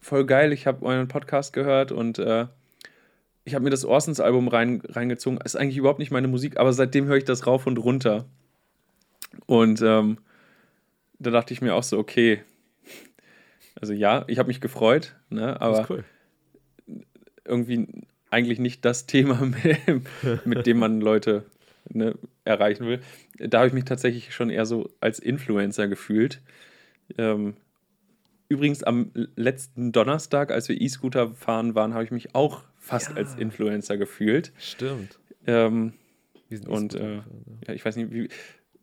voll geil, ich habe euren Podcast gehört und äh, ich habe mir das Orsons-Album rein, reingezogen. Ist eigentlich überhaupt nicht meine Musik, aber seitdem höre ich das rauf und runter. Und ähm, da dachte ich mir auch so, okay, also ja, ich habe mich gefreut, ne, aber cool. irgendwie eigentlich nicht das Thema, mit dem man Leute ne, erreichen will. Da habe ich mich tatsächlich schon eher so als Influencer gefühlt. Ähm, übrigens am letzten Donnerstag, als wir E-Scooter fahren waren, habe ich mich auch fast ja. als Influencer gefühlt. Stimmt. Ähm, Wir sind Und, äh, ja. ich weiß nicht, wie,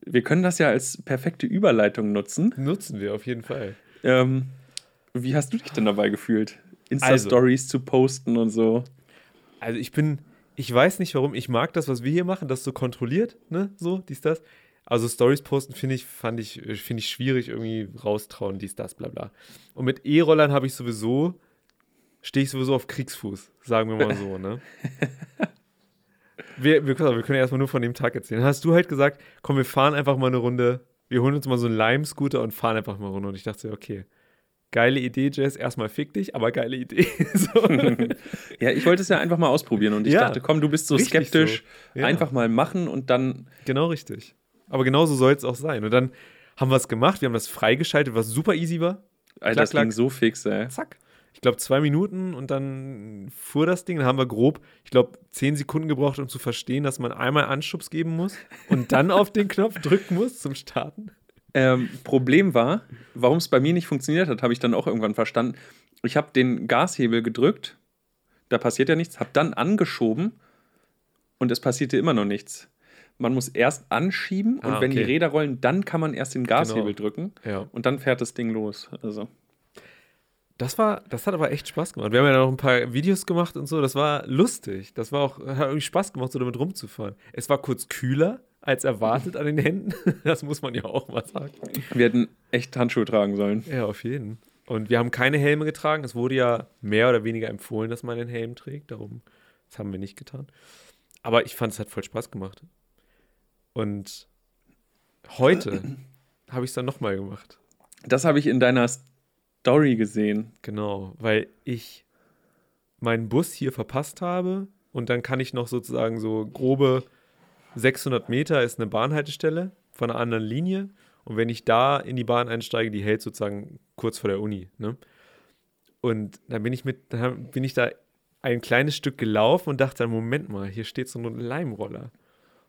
wir können das ja als perfekte Überleitung nutzen. Nutzen wir auf jeden Fall. Ähm, wie hast du dich denn dabei gefühlt? Also. Insta-Stories zu posten und so. Also ich bin, ich weiß nicht warum, ich mag das, was wir hier machen, das so kontrolliert, ne, so, dies, das. Also Stories posten finde ich, fand ich, finde ich schwierig, irgendwie raustrauen, dies, das, bla bla. Und mit E-Rollern habe ich sowieso, stehe ich sowieso auf Kriegsfuß, sagen wir mal so, ne. wir, wir, wir können ja erstmal nur von dem Tag erzählen. Hast du halt gesagt, komm, wir fahren einfach mal eine Runde, wir holen uns mal so einen Lime-Scooter und fahren einfach mal eine Runde. Und ich dachte, so, okay, geile Idee, Jess, erstmal fick dich, aber geile Idee. so. Ja, ich wollte es ja einfach mal ausprobieren und ich Ja, dachte, komm, du bist so skeptisch, so. Ja. einfach mal machen und dann. Genau richtig. Aber genauso soll es auch sein. Und dann haben wir es gemacht, wir haben das freigeschaltet, was super easy war. Alter, Klack, das ging so fix, ey. Zack. Ich glaube, zwei Minuten und dann fuhr das Ding. Dann haben wir grob, ich glaube, zehn Sekunden gebraucht, um zu verstehen, dass man einmal Anschubs geben muss und dann auf den Knopf drücken muss zum Starten. Ähm, Problem war, warum es bei mir nicht funktioniert hat, habe ich dann auch irgendwann verstanden. Ich habe den Gashebel gedrückt, da passiert ja nichts, habe dann angeschoben und es passierte immer noch nichts. Man muss erst anschieben und Ah, wenn die okay. Räder rollen, dann kann man erst den Gashebel Genau. drücken Ja. und dann fährt das Ding los. Also, Das war, das hat aber echt Spaß gemacht. Wir haben ja noch ein paar Videos gemacht und so. Das war lustig. Das war auch, hat irgendwie Spaß gemacht, so damit rumzufahren. Es war kurz kühler als erwartet an den Händen. Das muss man ja auch mal sagen. wir hätten echt Handschuhe tragen sollen. Ja, auf jeden. Und wir haben keine Helme getragen. Es wurde ja mehr oder weniger empfohlen, dass man den Helm trägt. Darum, das haben wir nicht getan. Aber ich fand, es hat voll Spaß gemacht. Und heute habe ich es dann nochmal gemacht. Das habe ich in deiner Story gesehen. Genau, weil ich meinen Bus hier verpasst habe und dann kann ich noch sozusagen so grobe 600 Meter ist eine Bahnhaltestelle von einer anderen Linie und wenn ich da in die Bahn einsteige, die hält sozusagen kurz vor der Uni. Ne? Und dann bin ich mit, dann bin ich da ein kleines Stück gelaufen und dachte Moment mal, hier steht so ein Leimroller.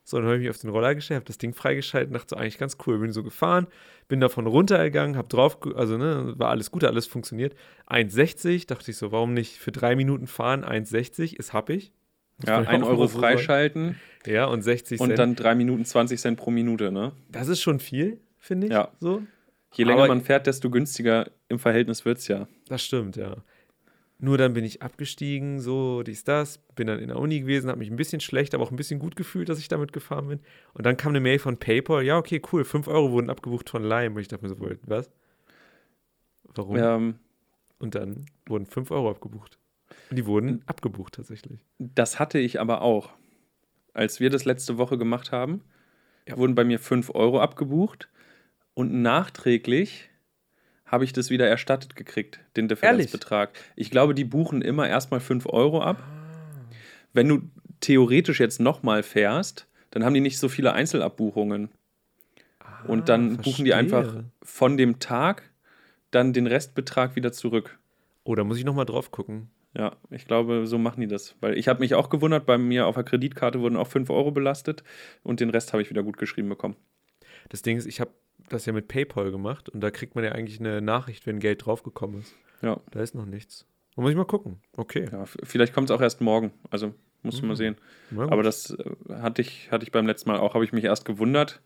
So, dann habe ich mich auf den Roller gestellt, habe das Ding freigeschaltet dachte so, eigentlich ganz cool. Bin so gefahren, bin davon runtergegangen, habe drauf, also ne, war alles gut, alles funktioniert. 1,60, dachte ich so, warum nicht für drei Minuten fahren? 1,60 ist happig. Ja, man 1 auch Euro freischalten Ja, und 60 und Cent. dann 3 Minuten 20 Cent pro Minute, ne? das ist schon viel, finde ich. Ja. So. Je länger Aber- man fährt, desto günstiger im Verhältnis wird es ja. Das stimmt, ja. Nur dann bin ich abgestiegen, so, dies, das, bin dann in der Uni gewesen, habe mich ein bisschen schlecht, aber auch ein bisschen gut gefühlt, dass ich damit gefahren bin. Und dann kam eine Mail von PayPal, ja, okay, cool, 5 Euro wurden abgebucht von Lime. Und ich dachte mir so, was? Warum? Ähm, Und dann wurden 5 Euro abgebucht. Die wurden abgebucht tatsächlich. Das hatte ich aber auch. Als wir das letzte Woche gemacht haben, Ja. wurden bei mir 5 Euro abgebucht und nachträglich habe ich das wieder erstattet gekriegt, den Differenzbetrag. Ich glaube, die buchen immer erstmal 5 Euro ab. Wenn du theoretisch jetzt nochmal fährst, dann haben die nicht so viele Einzelabbuchungen. Und dann buchen die einfach Ah, verstehe. von dem Tag dann den Restbetrag wieder zurück. Oh, da muss ich nochmal drauf gucken. Ja, ich glaube, so machen die das. Weil ich habe mich auch gewundert, bei mir auf der Kreditkarte wurden auch 5 Euro belastet und den Rest habe ich wieder gut geschrieben bekommen. Das Ding ist, ich habe das ja mit PayPal gemacht und da kriegt man ja eigentlich eine Nachricht, wenn Geld draufgekommen ist. Ja, Da ist noch nichts. Da muss ich mal gucken. Okay. ja vielleicht kommt es auch erst morgen. Also musst du mal Mhm. sehen. Na gut. Aber das äh, hatte ich, hatte ich beim letzten Mal auch, habe ich mich erst gewundert.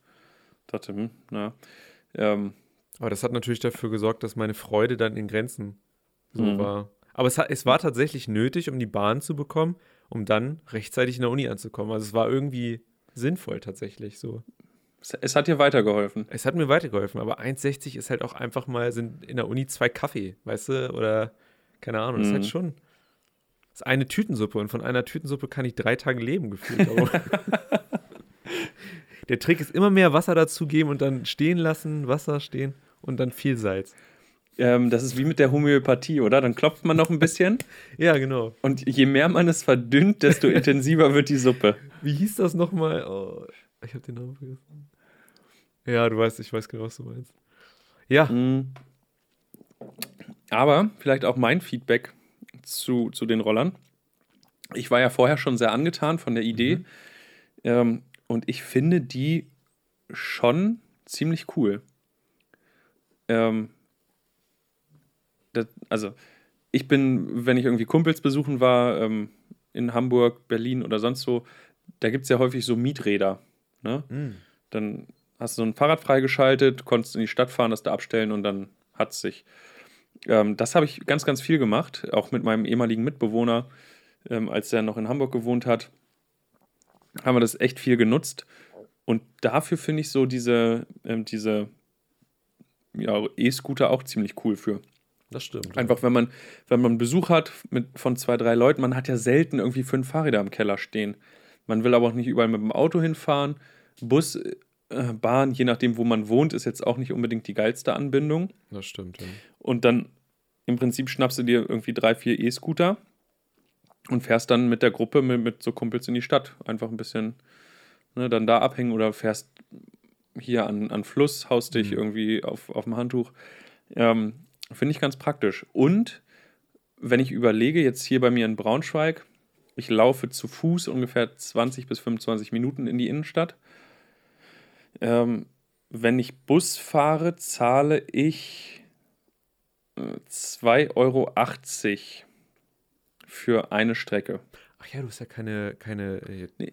Dachte, hm, na. Ähm, Aber das hat natürlich dafür gesorgt, dass meine Freude dann in Grenzen so Mhm. war. Aber es, es war tatsächlich nötig, um die Bahn zu bekommen, um dann rechtzeitig in der Uni anzukommen. Also es war irgendwie sinnvoll tatsächlich so. es, hat dir weitergeholfen. Es hat mir weitergeholfen, aber 1,60 ist halt auch einfach mal, sind in der Uni zwei Kaffee, weißt du? Oder keine Ahnung, das ist Mhm. halt schon. Das ist eine Tütensuppe und von einer Tütensuppe kann ich drei Tage leben gefühlt. Der Trick ist immer mehr Wasser dazugeben und dann stehen lassen, Wasser stehen und dann viel Salz. Ähm, das ist wie mit der Homöopathie, oder? Dann klopft man noch ein bisschen Ja, genau. und je mehr man es verdünnt, desto intensiver wird die Suppe. Wie hieß das nochmal? Oh, ich habe den Namen vergessen. Ja, du weißt, ich weiß genau, was du meinst. Ja, Mm. Aber vielleicht auch mein Feedback zu, zu den Rollern. Ich war ja vorher schon sehr angetan von der Idee ähm, und ich finde die schon ziemlich cool. Ähm, das, also, ich bin, wenn ich irgendwie Kumpels besuchen war, ähm, in Hamburg, Berlin oder sonst so, da gibt es ja häufig so Mieträder. Ne? Mm. Dann hast du so ein Fahrrad freigeschaltet, konntest in die Stadt fahren, das da abstellen und dann hat es sich. Ähm, das habe ich ganz, ganz viel gemacht, auch mit meinem ehemaligen Mitbewohner, ähm, als er noch in Hamburg gewohnt hat, haben wir das echt viel genutzt. Und dafür finde ich so diese, ähm, diese ja, E-Scooter auch ziemlich cool für. Das stimmt. Einfach, wenn man, wenn man Besuch hat mit, von zwei, drei Leuten, man hat ja selten irgendwie fünf Fahrräder im Keller stehen. Man will aber auch nicht überall mit dem Auto hinfahren. Bus, äh, Bahn, je nachdem, wo man wohnt, ist jetzt auch nicht unbedingt die geilste Anbindung. Das stimmt, ja. Und dann im Prinzip schnappst du dir irgendwie drei, vier E-Scooter und fährst dann mit der Gruppe, mit, mit so Kumpels in die Stadt. Einfach ein bisschen ne, dann da abhängen oder fährst hier an, an Fluss, haust dich Mhm. irgendwie auf, auf dem Handtuch. Ähm, Finde ich ganz praktisch. Und wenn ich überlege, jetzt hier bei mir in Braunschweig, ich laufe zu Fuß ungefähr 20 bis 25 Minuten in die Innenstadt. Ähm, wenn ich Bus fahre, zahle ich äh, 2,80 Euro für eine Strecke. Ach ja, du hast ja keine, keine äh, Nee.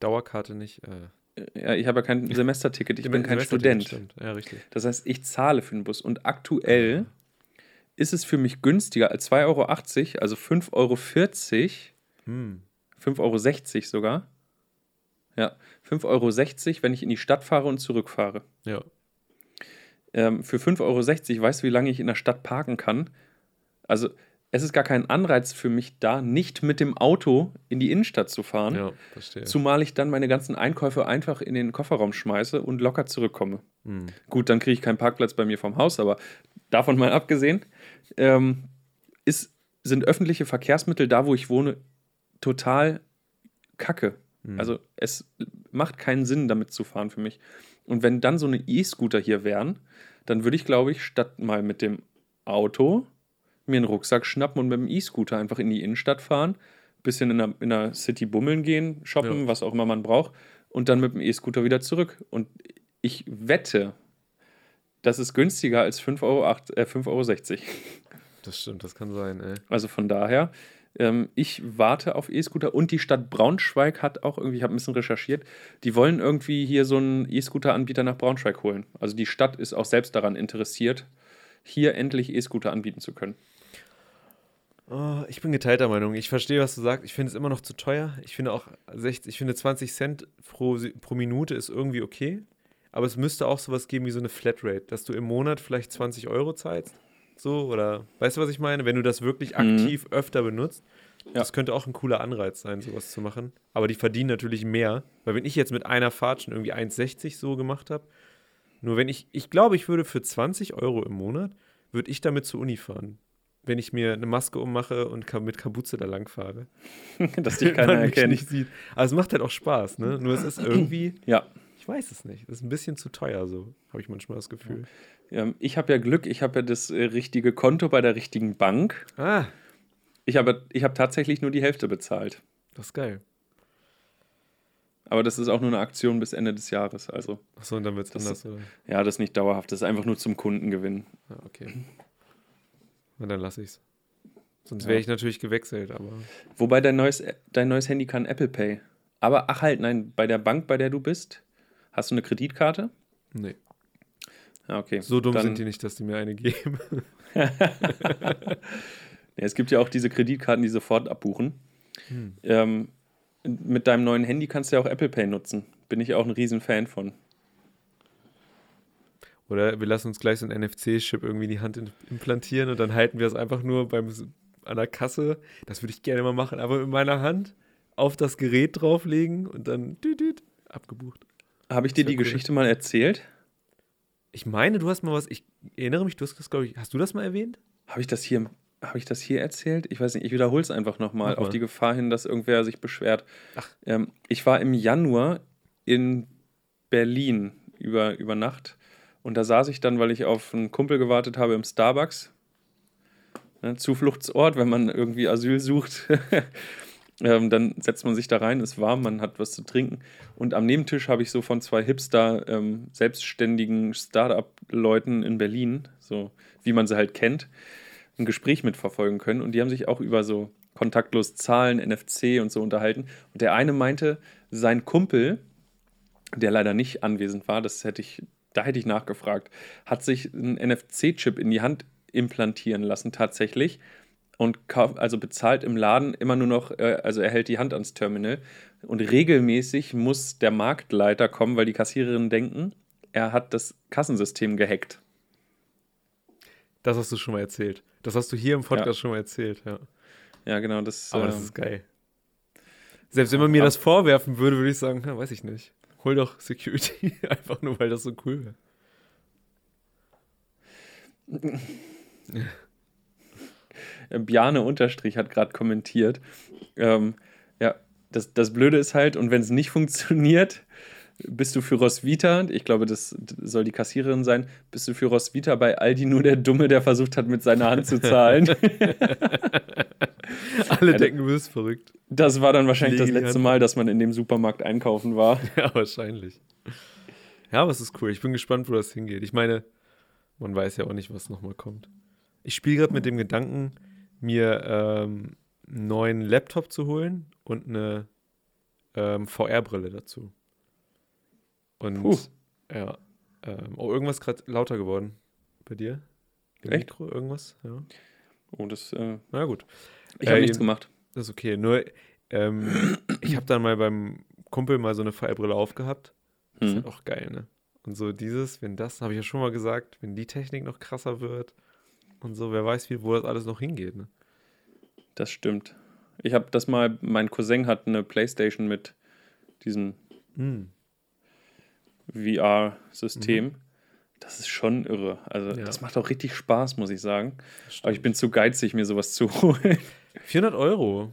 Dauerkarte nicht. Äh, Ja, ich habe ja kein Semesterticket, ich bin kein Student. Ja, richtig. Das heißt, ich zahle für den Bus. Und aktuell ist es für mich günstiger als 2,80 Euro, also 5,40 Euro, Hm. 5,60 Euro sogar. Ja, 5,60 Euro, wenn ich in die Stadt fahre und zurückfahre. Ja. Ähm, für 5,60 Euro, weißt du, wie lange ich in der Stadt parken kann? Also, es ist gar kein Anreiz für mich da, nicht mit dem Auto in die Innenstadt zu fahren. Ja, verstehe. Zumal ich dann meine ganzen Einkäufe einfach in den Kofferraum schmeiße und locker zurückkomme. Hm. Gut, dann kriege ich keinen Parkplatz bei mir vom Haus, aber davon mal abgesehen, ähm, ist, sind öffentliche Verkehrsmittel da, wo ich wohne, total kacke. Hm. Also es macht keinen Sinn, damit zu fahren für mich. Und wenn dann so eine E-Scooter hier wären, dann würde ich, glaube ich, statt mal mit dem Auto mir einen Rucksack schnappen und mit dem E-Scooter einfach in die Innenstadt fahren, bisschen in der, in der City bummeln gehen, shoppen, Ja. was auch immer man braucht, und dann mit dem E-Scooter wieder zurück. Und ich wette, das ist günstiger als 5,60 Euro. Äh, 5,60 Euro. Das stimmt, das kann sein, ey. Also von daher, ähm, ich warte auf E-Scooter und die Stadt Braunschweig hat auch irgendwie, ich habe ein bisschen recherchiert, die wollen irgendwie hier so einen E-Scooter-Anbieter nach Braunschweig holen. Also die Stadt ist auch selbst daran interessiert, hier endlich E-Scooter anbieten zu können. Oh, ich bin geteilter Meinung. Ich verstehe, was du sagst. Ich finde es immer noch zu teuer. Ich finde auch 60, ich finde 20 Cent pro, pro Minute ist irgendwie okay. Aber es müsste auch sowas geben wie so eine Flatrate, dass du im Monat vielleicht 20 Euro zahlst. So, oder weißt du, was ich meine? Wenn du das wirklich Mhm. aktiv öfter benutzt, Ja. das könnte auch ein cooler Anreiz sein, sowas zu machen. Aber die verdienen natürlich mehr. Weil wenn ich jetzt mit einer Fahrt schon irgendwie 1,60 so gemacht habe, nur wenn ich, ich glaube, ich würde für 20 Euro im Monat, würde ich damit zur Uni fahren. Wenn ich mir eine Maske ummache und mit Kapuze da lang fahre. Dass dich keiner erkennt. nicht sieht. Aber es macht halt auch Spaß, ne? Nur es ist irgendwie, Ja. Ich weiß es nicht. Es ist ein bisschen zu teuer, so habe ich manchmal das Gefühl. Ähm, ich habe ja Glück, ich habe ja das äh, richtige Konto bei der richtigen Bank. Ah, Ich habe ich hab tatsächlich nur die Hälfte bezahlt. das ist geil. Aber das ist auch nur eine Aktion bis Ende des Jahres. Also, Achso, und dann wird es Das anders, oder? ja, das ist nicht dauerhaft. Das ist einfach nur zum Kundengewinn. Ja, okay. Na, dann lasse ich's. Sonst Ja. wäre ich natürlich gewechselt, aber. Wobei dein neues, dein neues Handy kann Apple Pay. Aber ach halt, nein, bei der Bank, bei der du bist, hast du eine Kreditkarte? Nee. Ja, okay. So dumm Dann- sind die nicht, dass die mir eine geben. Ja, es gibt ja auch diese Kreditkarten, die sofort abbuchen. Hm. Ähm, mit deinem neuen Handy kannst du ja auch Apple Pay nutzen. Bin ich auch ein Riesenfan von. Oder wir lassen uns gleich so einen NFC-Chip irgendwie in die Hand implantieren und dann halten wir es einfach nur beim, an der Kasse. Das würde ich gerne mal machen, aber in meiner Hand auf das Gerät drauflegen und dann düt, düt, abgebucht. Habe ich dir die cool. Geschichte mal erzählt? Ich meine, du hast mal was, ich erinnere mich, du hast das, glaube ich, hast du das mal erwähnt? Habe ich das hier, habe ich das hier erzählt? Ich weiß nicht, ich wiederhole es einfach nochmal, auf die Gefahr hin, dass irgendwer sich beschwert. Ach. Ähm, ich war im Januar in Berlin über, über Nacht und da saß ich dann, weil ich auf einen Kumpel gewartet habe im Starbucks. Ne, Zufluchtsort, wenn man irgendwie Asyl sucht. ähm, dann setzt man sich da rein, ist warm, man hat was zu trinken. Und am Nebentisch habe ich so von zwei Hipster, ähm, selbstständigen Startup-Leuten in Berlin, so wie man sie halt kennt, ein Gespräch mitverfolgen können. Und die haben sich auch über so kontaktlos zahlen, NFC und so unterhalten. Und der eine meinte, sein Kumpel, der leider nicht anwesend war, das hätte ich, da hätte ich nachgefragt, hat sich einen NFC-Chip in die Hand implantieren lassen tatsächlich und kauft, also bezahlt im Laden immer nur noch, äh, also er hält die Hand ans Terminal und regelmäßig muss der Marktleiter kommen, weil die Kassiererinnen denken, er hat das Kassensystem gehackt. Das hast du schon mal erzählt. Das hast du hier im Podcast ja. schon mal erzählt, ja. Ja, genau. Das, Aber äh, das ist geil. Selbst wenn man mir das vorwerfen würde, würde ich sagen, ja, weiß ich nicht. Hol doch Security, einfach nur, weil das so cool wäre. Bjane Unterstrich hat gerade kommentiert. Ähm, ja, das, das Blöde ist halt, und wenn es nicht funktioniert, bist du für Roswitha, ich glaube, das soll die Kassiererin sein, bist du für Roswitha bei Aldi nur der Dumme, der versucht hat, mit seiner Hand zu zahlen. Alle denken, du bist verrückt. Das war dann wahrscheinlich das letzte Mal, dass man in dem Supermarkt einkaufen war. Ja, wahrscheinlich. Ja, aber es ist cool. Ich bin gespannt, wo das hingeht. Ich meine, man weiß ja auch nicht, was nochmal kommt. Ich spiele gerade mit dem Gedanken, mir ähm, einen neuen Laptop zu holen und eine ähm, VR-Brille dazu. Und Puh. ja, ähm, oh, irgendwas gerade lauter geworden bei dir? Im Echt? Mikro, irgendwas? Ja. Oh, das. Äh, Na gut. Ich habe äh, nichts gemacht. Das ist okay. Nur, ähm, ich habe dann mal beim Kumpel mal so eine VR-Brille aufgehabt. Das ist halt auch geil, ne? Und so dieses, wenn das, habe ich ja schon mal gesagt, wenn die Technik noch krasser wird und so, wer weiß, wie, wo das alles noch hingeht, ne? Das stimmt. Ich habe das mal, mein Cousin hat eine Playstation mit diesem mm. VR-System. Mhm. Das ist schon irre. Also, ja. das macht auch richtig Spaß, muss ich sagen. Aber ich bin zu geizig, mir sowas zu holen. 400 Euro,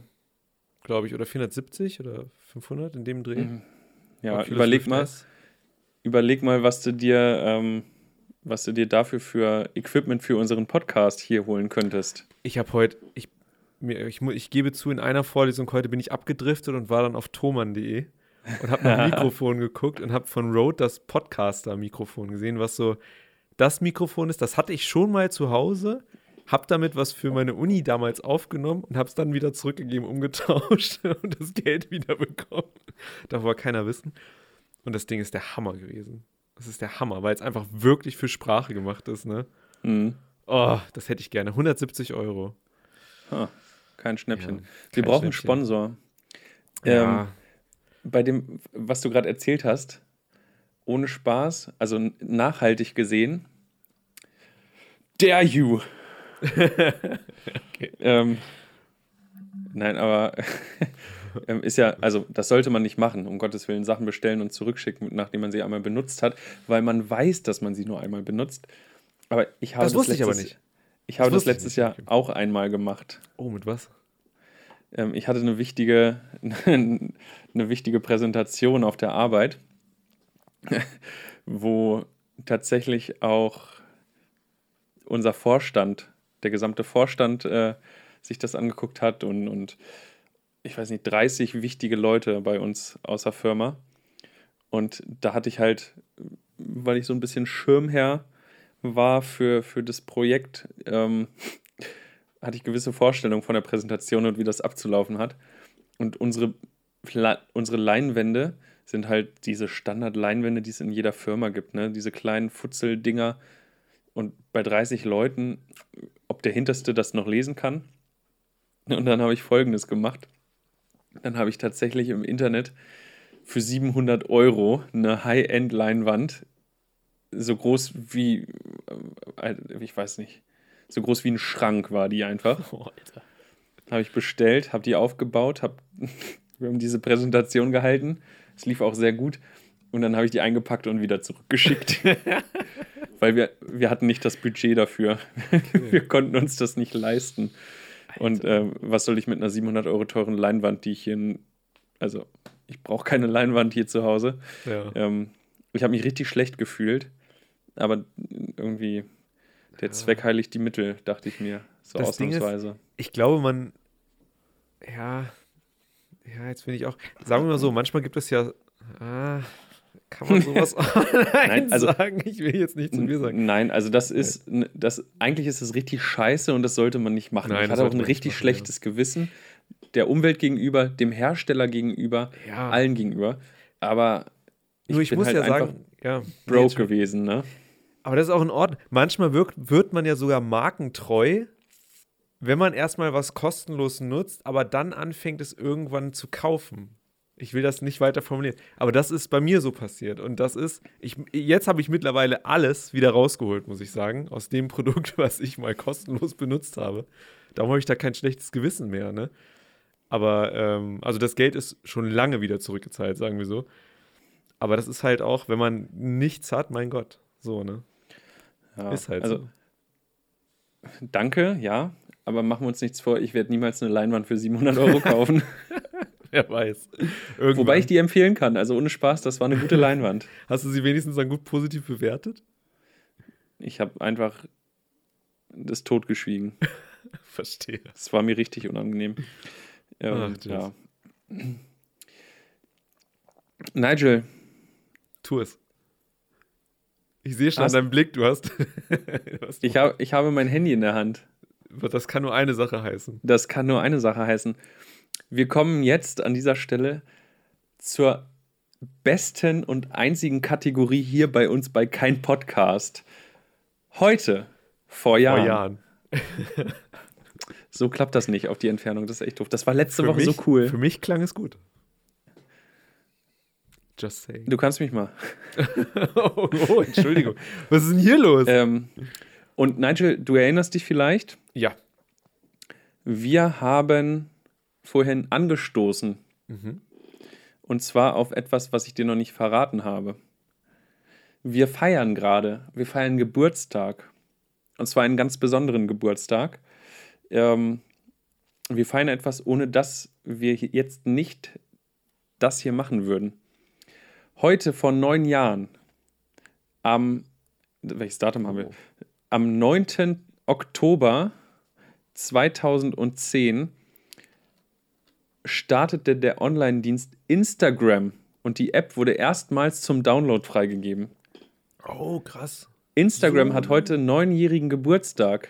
glaube ich, oder 470 oder 500 in dem Dreh. Mhm. Ja, überleg mal, überleg mal, was du dir, ähm, was du dir dafür für Equipment für unseren Podcast hier holen könntest. Ich habe heute, ich, ich, ich gebe zu, in einer Vorlesung heute bin ich abgedriftet und war dann auf thomann.de und habe nach Mikrofon geguckt und habe von Rode das Podcaster-Mikrofon gesehen, was so das Mikrofon ist. Das hatte ich schon mal zu Hause, habe damit was für meine Uni damals aufgenommen und habe es dann wieder zurückgegeben, umgetauscht und das Geld wieder bekommen. Darf aber keiner wissen. Und das Ding ist der Hammer gewesen. Das ist der Hammer, weil es einfach wirklich für Sprache gemacht ist, ne? Mhm. Oh, das hätte ich gerne. 170 Euro. Ha, kein Schnäppchen. Ja, Wir brauchen einen Sponsor. Ja. Ähm, bei dem, was du gerade erzählt hast, ohne Spaß, also nachhaltig gesehen, dare you. okay. ähm, nein, aber ähm, ist ja, also das sollte man nicht machen, um Gottes Willen Sachen bestellen und zurückschicken, nachdem man sie einmal benutzt hat, weil man weiß, dass man sie nur einmal benutzt. Aber ich habe das, das wusste letztes, ich aber nicht. Ich habe das, das letztes Jahr auch einmal gemacht. Oh, mit was? ähm, ich hatte eine wichtige, eine wichtige Präsentation auf der Arbeit, wo tatsächlich auch unser Vorstand, der gesamte Vorstand äh, sich das angeguckt hat und, und ich weiß nicht, 30 wichtige Leute bei uns aus der Firma. Und da hatte ich halt, weil ich so ein bisschen Schirmherr war für, für das Projekt, ähm, hatte ich gewisse Vorstellungen von der Präsentation und wie das abzulaufen hat. Und unsere, unsere Leinwände sind halt diese Standard-Leinwände, die es in jeder Firma gibt, ne? Diese kleinen Futzeldinger. Und bei 30 Leuten, ob der Hinterste das noch lesen kann. Und dann habe ich Folgendes gemacht. Dann habe ich tatsächlich im Internet für 700 Euro eine High-End-Leinwand, so groß wie, äh, ich weiß nicht, so groß wie ein Schrank war die einfach. Oh, Alter. Habe ich bestellt, habe die aufgebaut, hab, wir haben diese Präsentation gehalten. Es lief auch sehr gut. Und dann habe ich die eingepackt und wieder zurückgeschickt. Weil wir, wir hatten nicht das Budget dafür. Okay. Wir konnten uns das nicht leisten. Alter. Und äh, was soll ich mit einer 700 Euro teuren Leinwand, die ich hier. In, also, ich brauche keine Leinwand hier zu Hause. Ja. Ähm, ich habe mich richtig schlecht gefühlt. Aber irgendwie der Zweck heiligt die Mittel, dachte ich mir, so das ausnahmsweise. Ist, ich glaube, man, ja, ja, jetzt bin ich auch, sagen wir mal so, manchmal gibt es ja, ah, kann man sowas nein, also, sagen? Ich will jetzt nicht zu mir sagen. Nein, also das ist, das, eigentlich ist das richtig scheiße und das sollte man nicht machen. Nein, ich hatte auch ein richtig machen, schlechtes ja. Gewissen, der Umwelt gegenüber, dem Hersteller gegenüber, Ja. allen gegenüber. Aber ich, Nur ich bin muss halt ja sagen, ja. broke gewesen, ne? Aber das ist auch in Ordnung. Manchmal wirkt, wird man ja sogar markentreu, wenn man erstmal was kostenlos nutzt, aber dann anfängt es irgendwann zu kaufen. Ich will das nicht weiter formulieren. Aber das ist bei mir so passiert. Und das ist, ich, jetzt habe ich mittlerweile alles wieder rausgeholt, muss ich sagen, aus dem Produkt, was ich mal kostenlos benutzt habe. Darum habe ich da kein schlechtes Gewissen mehr, ne? Aber, ähm, also das Geld ist schon lange wieder zurückgezahlt, sagen wir so. Aber das ist halt auch, wenn man nichts hat, mein Gott. So, ne? Ja, Ist halt also, so. Danke, ja. Aber machen wir uns nichts vor, ich werde niemals eine Leinwand für 700 Euro kaufen. Wer weiß. Irgendwann. Wobei ich die empfehlen kann. Also ohne Spaß, das war eine gute Leinwand. Hast du sie wenigstens dann gut positiv bewertet? Ich habe einfach das totgeschwiegen. Verstehe. Das war mir richtig unangenehm. Ähm, Ach, ja. Nigel, Tu es. Ich sehe schon Hast- an deinem Blick, du hast. du hast ich, hab, ich habe mein Handy in der Hand. das kann nur eine Sache heißen. Das kann nur eine Sache heißen. Wir kommen jetzt an dieser Stelle zur besten und einzigen Kategorie hier bei uns bei Kein Podcast. Heute, vor Jahren. Vor Jahren. So klappt das nicht auf die Entfernung. Das ist echt doof. Das war letzte Für Woche mich, so cool. Für mich klang es gut. Just saying. Du kannst mich mal. oh, oh, Entschuldigung. Was ist denn hier los? Ähm, und Nigel, du erinnerst dich vielleicht, ja. wir haben vorhin angestoßen. Mhm. Und zwar auf etwas, was ich dir noch nicht verraten habe. Wir feiern gerade. Wir feiern Geburtstag. Und zwar einen ganz besonderen Geburtstag. Ähm, wir feiern etwas, ohne dass wir jetzt nicht das hier machen würden. Heute vor neun Jahren, am, welches Datum haben wir? Oh. Am 9. Oktober 2010 startete der Online-Dienst Instagram und die App wurde erstmals zum Download freigegeben. Oh, krass. Instagram So. hat heute neunjährigen Geburtstag.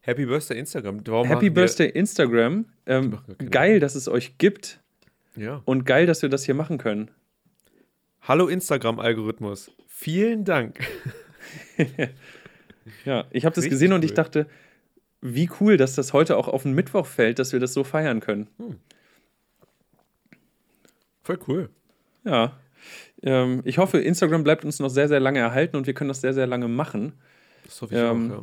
Happy Birthday Instagram. Warum Happy Birthday Instagram. Ähm, geil, dass es euch gibt Ja. und geil, dass wir das hier machen können. Hallo Instagram-Algorithmus. Vielen Dank. Ja, ich habe das gesehen und ich dachte, wie cool, dass das heute auch auf den Mittwoch fällt, dass wir das so feiern können. Voll cool. Ja. Ähm, ich hoffe, Instagram bleibt uns noch sehr, sehr lange erhalten und wir können das sehr, sehr lange machen. Das hoffe ich Ähm, auch, ja.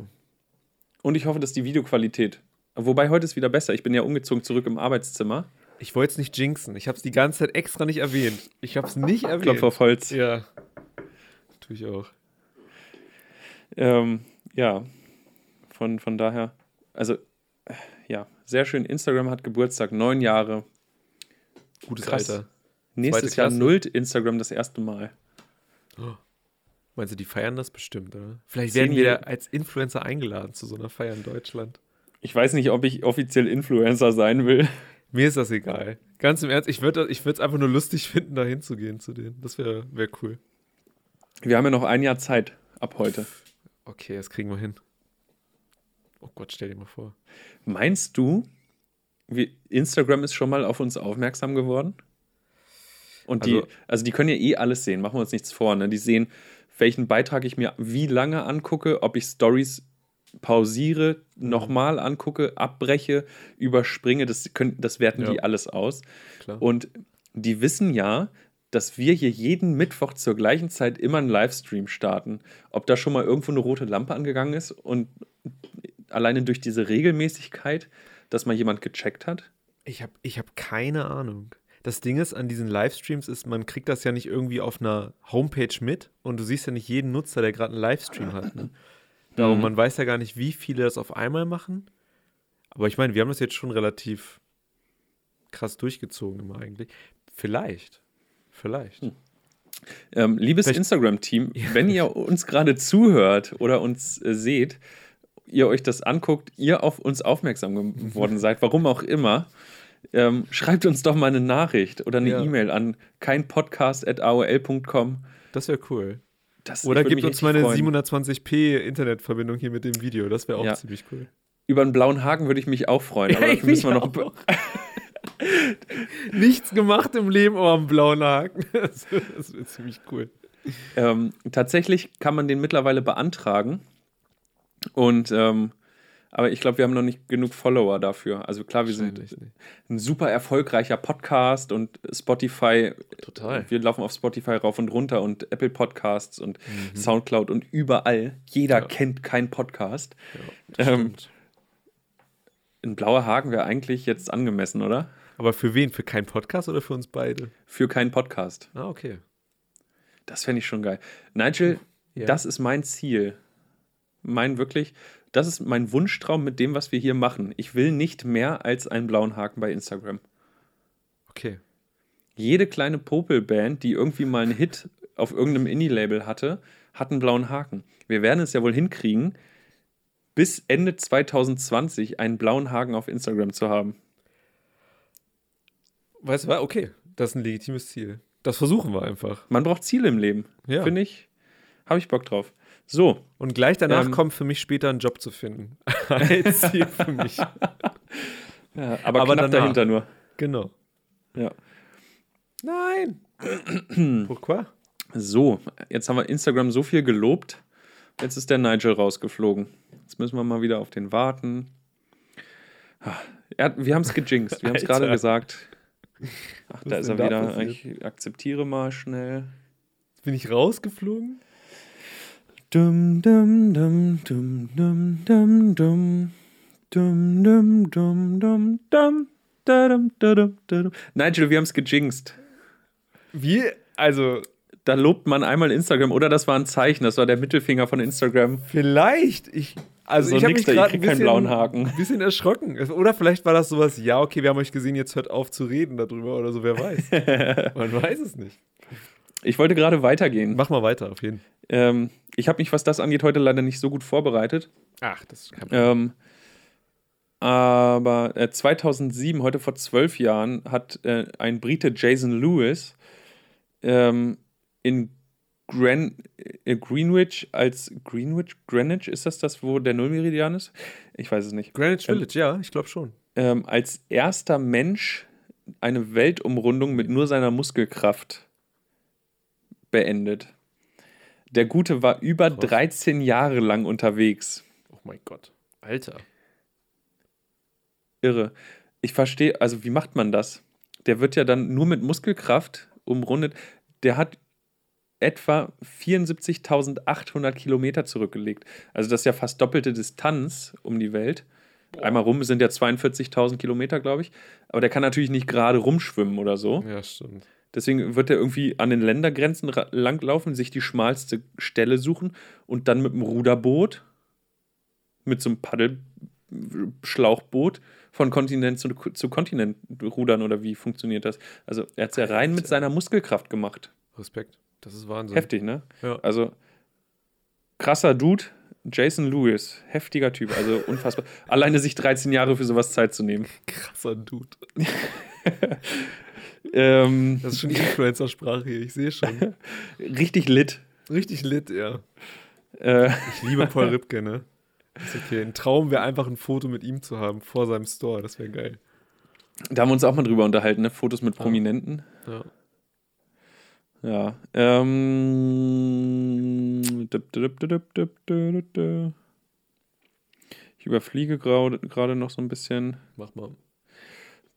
Und ich hoffe, dass die Videoqualität. Wobei heute ist wieder besser. Ich bin ja umgezogen zurück im Arbeitszimmer. Ich wollte es nicht jinxen. Ich habe es die ganze Zeit extra nicht erwähnt. Ich habe es nicht erwähnt. Klopf auf Holz. Ja. Tue ich auch. Ähm, ja. Von, von daher. Also, ja, sehr schön. Instagram hat Geburtstag, neun Jahre. Gutes Krass. Alter. Nächstes Jahr nullt Instagram das erste Mal. Meinst du, die feiern das bestimmt, oder? Vielleicht werden wir da als Influencer eingeladen zu so einer Feier in Deutschland. Ich weiß nicht, ob ich offiziell Influencer sein will. Mir ist das egal. Ganz im Ernst, ich würde ich es einfach nur lustig finden, da hinzugehen zu denen. Das wäre wär cool. Wir haben ja noch ein Jahr Zeit ab heute. Okay, das kriegen wir hin. Oh Gott, stell dir mal vor. Meinst du, Instagram ist schon mal auf uns aufmerksam geworden? Und die, Also- also die können ja eh alles sehen, machen wir uns nichts vor. Ne? Die sehen, welchen Beitrag ich mir wie lange angucke, ob ich Stories pausiere, nochmal angucke, abbreche, überspringe, das, können, das werten Ja. die alles aus. Klar. Und die wissen ja, dass wir hier jeden Mittwoch zur gleichen Zeit immer einen Livestream starten. Ob da schon mal irgendwo eine rote Lampe angegangen ist und alleine durch diese Regelmäßigkeit, dass mal jemand gecheckt hat. Ich habe ich hab keine Ahnung. Das Ding ist, an diesen Livestreams ist, man kriegt das ja nicht irgendwie auf einer Homepage mit und du siehst ja nicht jeden Nutzer, der gerade einen Livestream hat. Ne? Darum, Mhm. man weiß ja gar nicht, wie viele das auf einmal machen. Aber ich meine, wir haben das jetzt schon relativ krass durchgezogen immer eigentlich. Vielleicht. Vielleicht. Ähm, liebes Instagram-Team, wenn ihr uns gerade zuhört oder uns äh, seht, ihr euch das anguckt, ihr auf uns aufmerksam geworden seid, warum auch immer, ähm, schreibt uns doch mal eine Nachricht oder eine Ja. E-Mail an keinpodcast.aol.com. Das wäre cool. Das, Oder gebt uns mal eine freuen. 720p Internetverbindung hier mit dem Video. Das wäre auch Ja. ziemlich cool. Über einen blauen Haken würde ich mich auch freuen, aber dafür müssen wir noch. Nichts gemacht im Leben, aber einen blauen Haken. Das, das wird ziemlich cool. Ähm, tatsächlich kann man den mittlerweile beantragen. Und ähm, aber ich glaube, wir haben noch nicht genug Follower dafür. Also klar, wir sind ein super erfolgreicher Podcast und Spotify. Total. Wir laufen auf Spotify rauf und runter und Apple Podcasts und Soundcloud und überall. Jeder Ja. kennt keinen Podcast. Das Ähm. Ein blauer Haken wäre eigentlich jetzt angemessen, oder? Aber für wen? Für keinen Podcast oder für uns beide? Für keinen Podcast. Ah, okay. Das fände ich schon geil. Nigel, Ja. das ist mein Ziel. Mein wirklich, das ist mein Wunschtraum mit dem, was wir hier machen. Ich will nicht mehr als einen blauen Haken bei Instagram. Okay. Jede kleine Popelband, die irgendwie mal einen Hit auf irgendeinem Indie-Label hatte, hat einen blauen Haken. Wir werden es ja wohl hinkriegen, bis Ende 2020 einen blauen Haken auf Instagram zu haben. Weißt du was? Okay. Das ist ein legitimes Ziel. Das versuchen wir einfach. Man braucht Ziele im Leben. Ja. Finde ich. Habe ich Bock drauf. So, Und gleich danach Ähm, kommt für mich später ein Job zu finden. Als Ziel für mich. ja, aber, Aber knapp danach. dahinter nur. Genau. Ja. Nein. Pourquoi? So, jetzt haben wir Instagram so viel gelobt. Jetzt ist der Nigel rausgeflogen. Jetzt müssen wir mal wieder auf den warten. Ah, hat, wir haben es gejinxt. Wir haben es gerade gesagt. Ach, da ist er wieder. passiert? Ich akzeptiere mal schnell. Bin ich rausgeflogen? Dum, dum, dum, dum, dum, dum, dum. Dum, dum, dum, dum, dum. Da, dum, da, dum, da, dum. Nigel, wir haben es gejinxt. Wie? Also, Da lobt man einmal Instagram oder das war ein Zeichen, das war der Mittelfinger von Instagram. vielleicht. Ich, also, So ich habe mich gerade ein keinen bisschen, blauen Haken. ein bisschen erschrocken. Oder vielleicht war das sowas, ja, okay, wir haben euch gesehen, jetzt hört auf zu reden darüber oder so, wer weiß. Man weiß es nicht. Ich wollte gerade weitergehen. Mach mal weiter, auf jeden Fall. Ähm, ich habe mich, was das angeht, heute leider nicht so gut vorbereitet. Ach, das kein Problem. Ähm, aber äh, 2007, heute vor zwölf Jahren, hat äh, ein Brite Jason Lewis ähm, in Gran äh, Greenwich als Greenwich, Greenwich, ist das das, wo der Nullmeridian ist? Ich weiß es nicht. Greenwich Village, ja, ich glaube schon. Ähm, als erster Mensch eine Weltumrundung mit nur seiner Muskelkraft beendet. Der Gute war über Krass. 13 Jahre lang unterwegs. Oh mein Gott. Alter. Irre. Ich verstehe, also wie macht man das? Der wird ja dann nur mit Muskelkraft umrundet. Der hat etwa 74.800 Kilometer zurückgelegt. Also das ist ja fast doppelte Distanz um die Welt. Einmal rum sind ja 42.000 Kilometer, glaube ich. Aber der kann natürlich nicht gerade rumschwimmen oder so. Ja, stimmt. Deswegen wird er irgendwie an den Ländergrenzen langlaufen, sich die schmalste Stelle suchen und dann mit dem Ruderboot, mit so einem Paddelschlauchboot von Kontinent zu, zu Kontinent rudern oder wie funktioniert das? Also er hat es ja rein mit seiner Muskelkraft gemacht. Respekt. Das ist Wahnsinn. Heftig, ne? Ja. Also krasser Dude, Jason Lewis, heftiger Typ, also unfassbar. Alleine sich 13 Jahre für sowas Zeit zu nehmen. Krasser Dude. Ähm, Das ist schon Influencer-Sprache hier, ich sehe schon. richtig lit. Richtig lit, ja. Äh, Ich liebe Paul Ripke, ne? Ist okay. Ein Traum wäre einfach ein Foto mit ihm zu haben vor seinem Store. Das wäre geil. Da haben wir uns auch mal drüber unterhalten, ne? Fotos mit Prominenten. Ja. Ja. Ähm. Ich überfliege gerade noch so ein bisschen. Mach mal.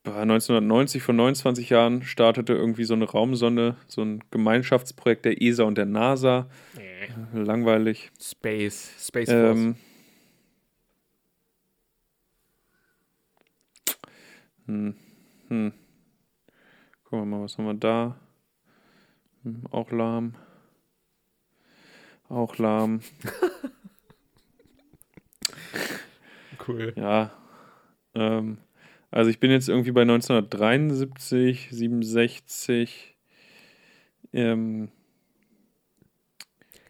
Bah, 1990, vor 29 Jahren, startete irgendwie so eine Raumsonde, so ein Gemeinschaftsprojekt der ESA und der NASA. Langweilig. Space. Space Force. Ähm, hm, hm. Gucken wir mal, was haben wir da? Hm, auch lahm. Auch lahm. cool. Ja. Ähm, also ich bin jetzt irgendwie bei 1973, 67. Ähm,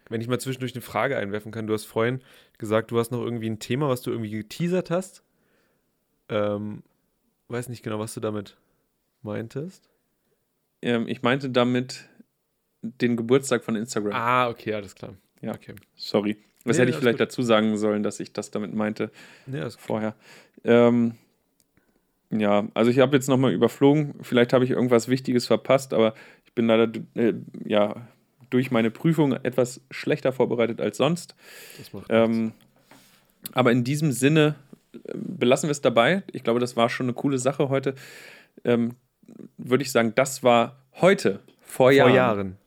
Wenn ich mal zwischendurch eine Frage einwerfen kann, du hast vorhin gesagt, du hast noch irgendwie ein Thema, was du irgendwie geteasert hast. Ähm, weiß nicht genau, was du damit meintest. ähm, ich meinte damit den Geburtstag von Instagram. Ah, okay, alles klar. Ja. Okay. Sorry. Was Nee, hätte ich vielleicht gut. dazu sagen sollen, dass ich das damit meinte Ja, ist vorher? Ähm, Ja, also ich habe jetzt nochmal überflogen. Vielleicht habe ich irgendwas Wichtiges verpasst, aber ich bin leider äh, ja, durch meine Prüfung etwas schlechter vorbereitet als sonst. Das macht Ähm, aber in diesem Sinne äh, belassen wir es dabei. Ich glaube, das war schon eine coole Sache heute. Ähm, Würde ich sagen, das war heute, vor, Vor Jahren. Jahren.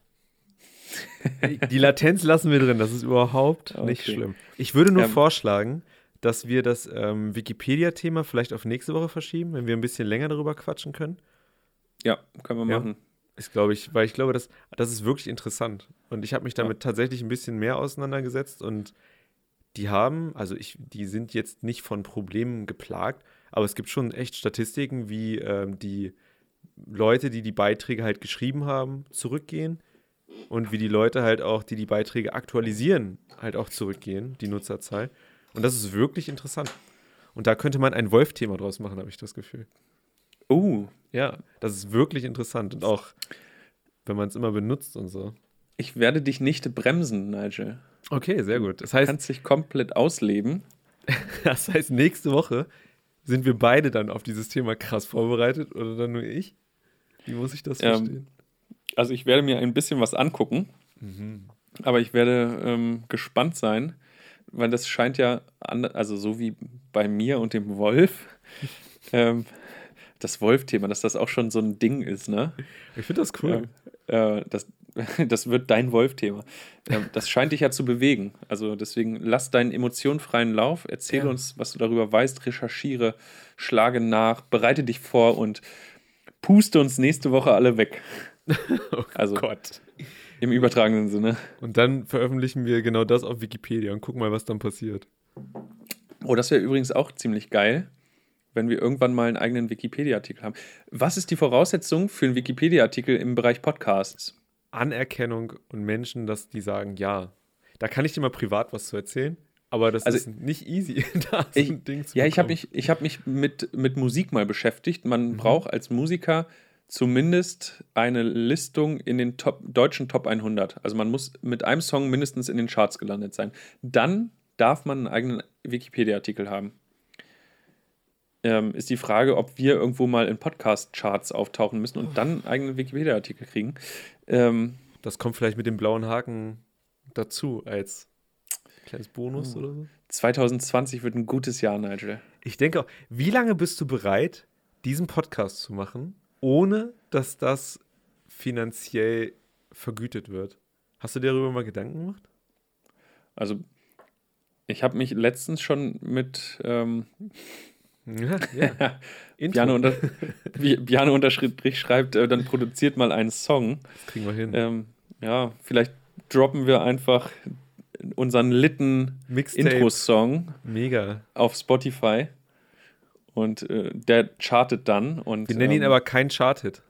Die Latenz lassen wir drin, das ist überhaupt nicht Okay. schlimm. Ich würde nur Ähm, vorschlagen, dass wir das ähm, Wikipedia-Thema vielleicht auf nächste Woche verschieben, wenn wir ein bisschen länger darüber quatschen können. Ja, können wir Ja. machen. Ist, glaube ich, weil ich glaube, das, das ist wirklich interessant. Und ich habe mich damit tatsächlich ein bisschen mehr auseinandergesetzt und die haben, also ich, die sind jetzt nicht von Problemen geplagt, aber es gibt schon echt Statistiken, wie ähm, die Leute, die die Beiträge halt geschrieben haben, zurückgehen und wie die Leute halt auch, die die Beiträge aktualisieren, halt auch zurückgehen, die Nutzerzahl. Und das ist wirklich interessant. Und da könnte man ein Wolf-Thema draus machen, habe ich das Gefühl. Oh, Ja, das ist wirklich interessant und auch, wenn man es immer benutzt und so. ich werde dich nicht bremsen, Nigel. Okay, sehr gut. Das Du heißt, kannst dich komplett ausleben. das heißt, nächste Woche sind wir beide dann auf dieses Thema krass vorbereitet oder dann nur ich? Wie muss ich das Ähm, verstehen? Also ich werde mir ein bisschen was angucken, Mhm. aber ich werde ähm, gespannt sein, weil das scheint ja, an, also so wie bei mir und dem Wolf, ähm, das Wolf-Thema, dass das auch schon so ein Ding ist, ne? Ich finde das cool. Ähm, äh, das, das wird dein Wolf-Thema. Ähm, das scheint dich ja zu bewegen. Also deswegen lass deinen emotionenfreien Lauf, erzähl Ja. uns, was du darüber weißt, recherchiere, schlage nach, bereite dich vor und puste uns nächste Woche alle weg. oh Also Gott. Im übertragenen Sinne. Und dann veröffentlichen wir genau das auf Wikipedia und gucken mal, was dann passiert. Oh, das wäre übrigens auch ziemlich geil, wenn wir irgendwann mal einen eigenen Wikipedia-Artikel haben. Was ist die Voraussetzung für einen Wikipedia-Artikel im Bereich Podcasts? Anerkennung und Menschen, dass die sagen, ja. Da kann ich dir mal privat was zu erzählen, aber das Also- ist nicht easy, da so Ich- ein Ding zu Ja, ich habe bekommen. mich, ich hab mich mit, mit Musik mal beschäftigt. Man Mhm. braucht als Musiker zumindest eine Listung in den Top, deutschen Top 100. Also man muss mit einem Song mindestens in den Charts gelandet sein. Dann darf man einen eigenen Wikipedia-Artikel haben. Ähm, ist die Frage, ob wir irgendwo mal in Podcast-Charts auftauchen müssen und dann einen eigenen Wikipedia-Artikel kriegen. Ähm, Das kommt vielleicht mit dem blauen Haken dazu als kleines Bonus Oh. oder so. 2020 wird ein gutes Jahr, Nigel. Ich denke auch, wie lange bist du bereit, diesen Podcast zu machen, ohne dass das finanziell vergütet wird? Hast du dir darüber mal Gedanken gemacht? Also, ich habe mich letztens schon mit ähm, Ja, ja. Bjane, unter, Bjane Unterstrich schreibt, äh, dann produziert mal einen Song. das kriegen wir hin. Ähm, ja, vielleicht droppen wir einfach unseren litten. Intro-Song Mega. auf Spotify und äh, der chartet dann. Und, Wir nennen ihn ähm, aber kein Chart-Hit.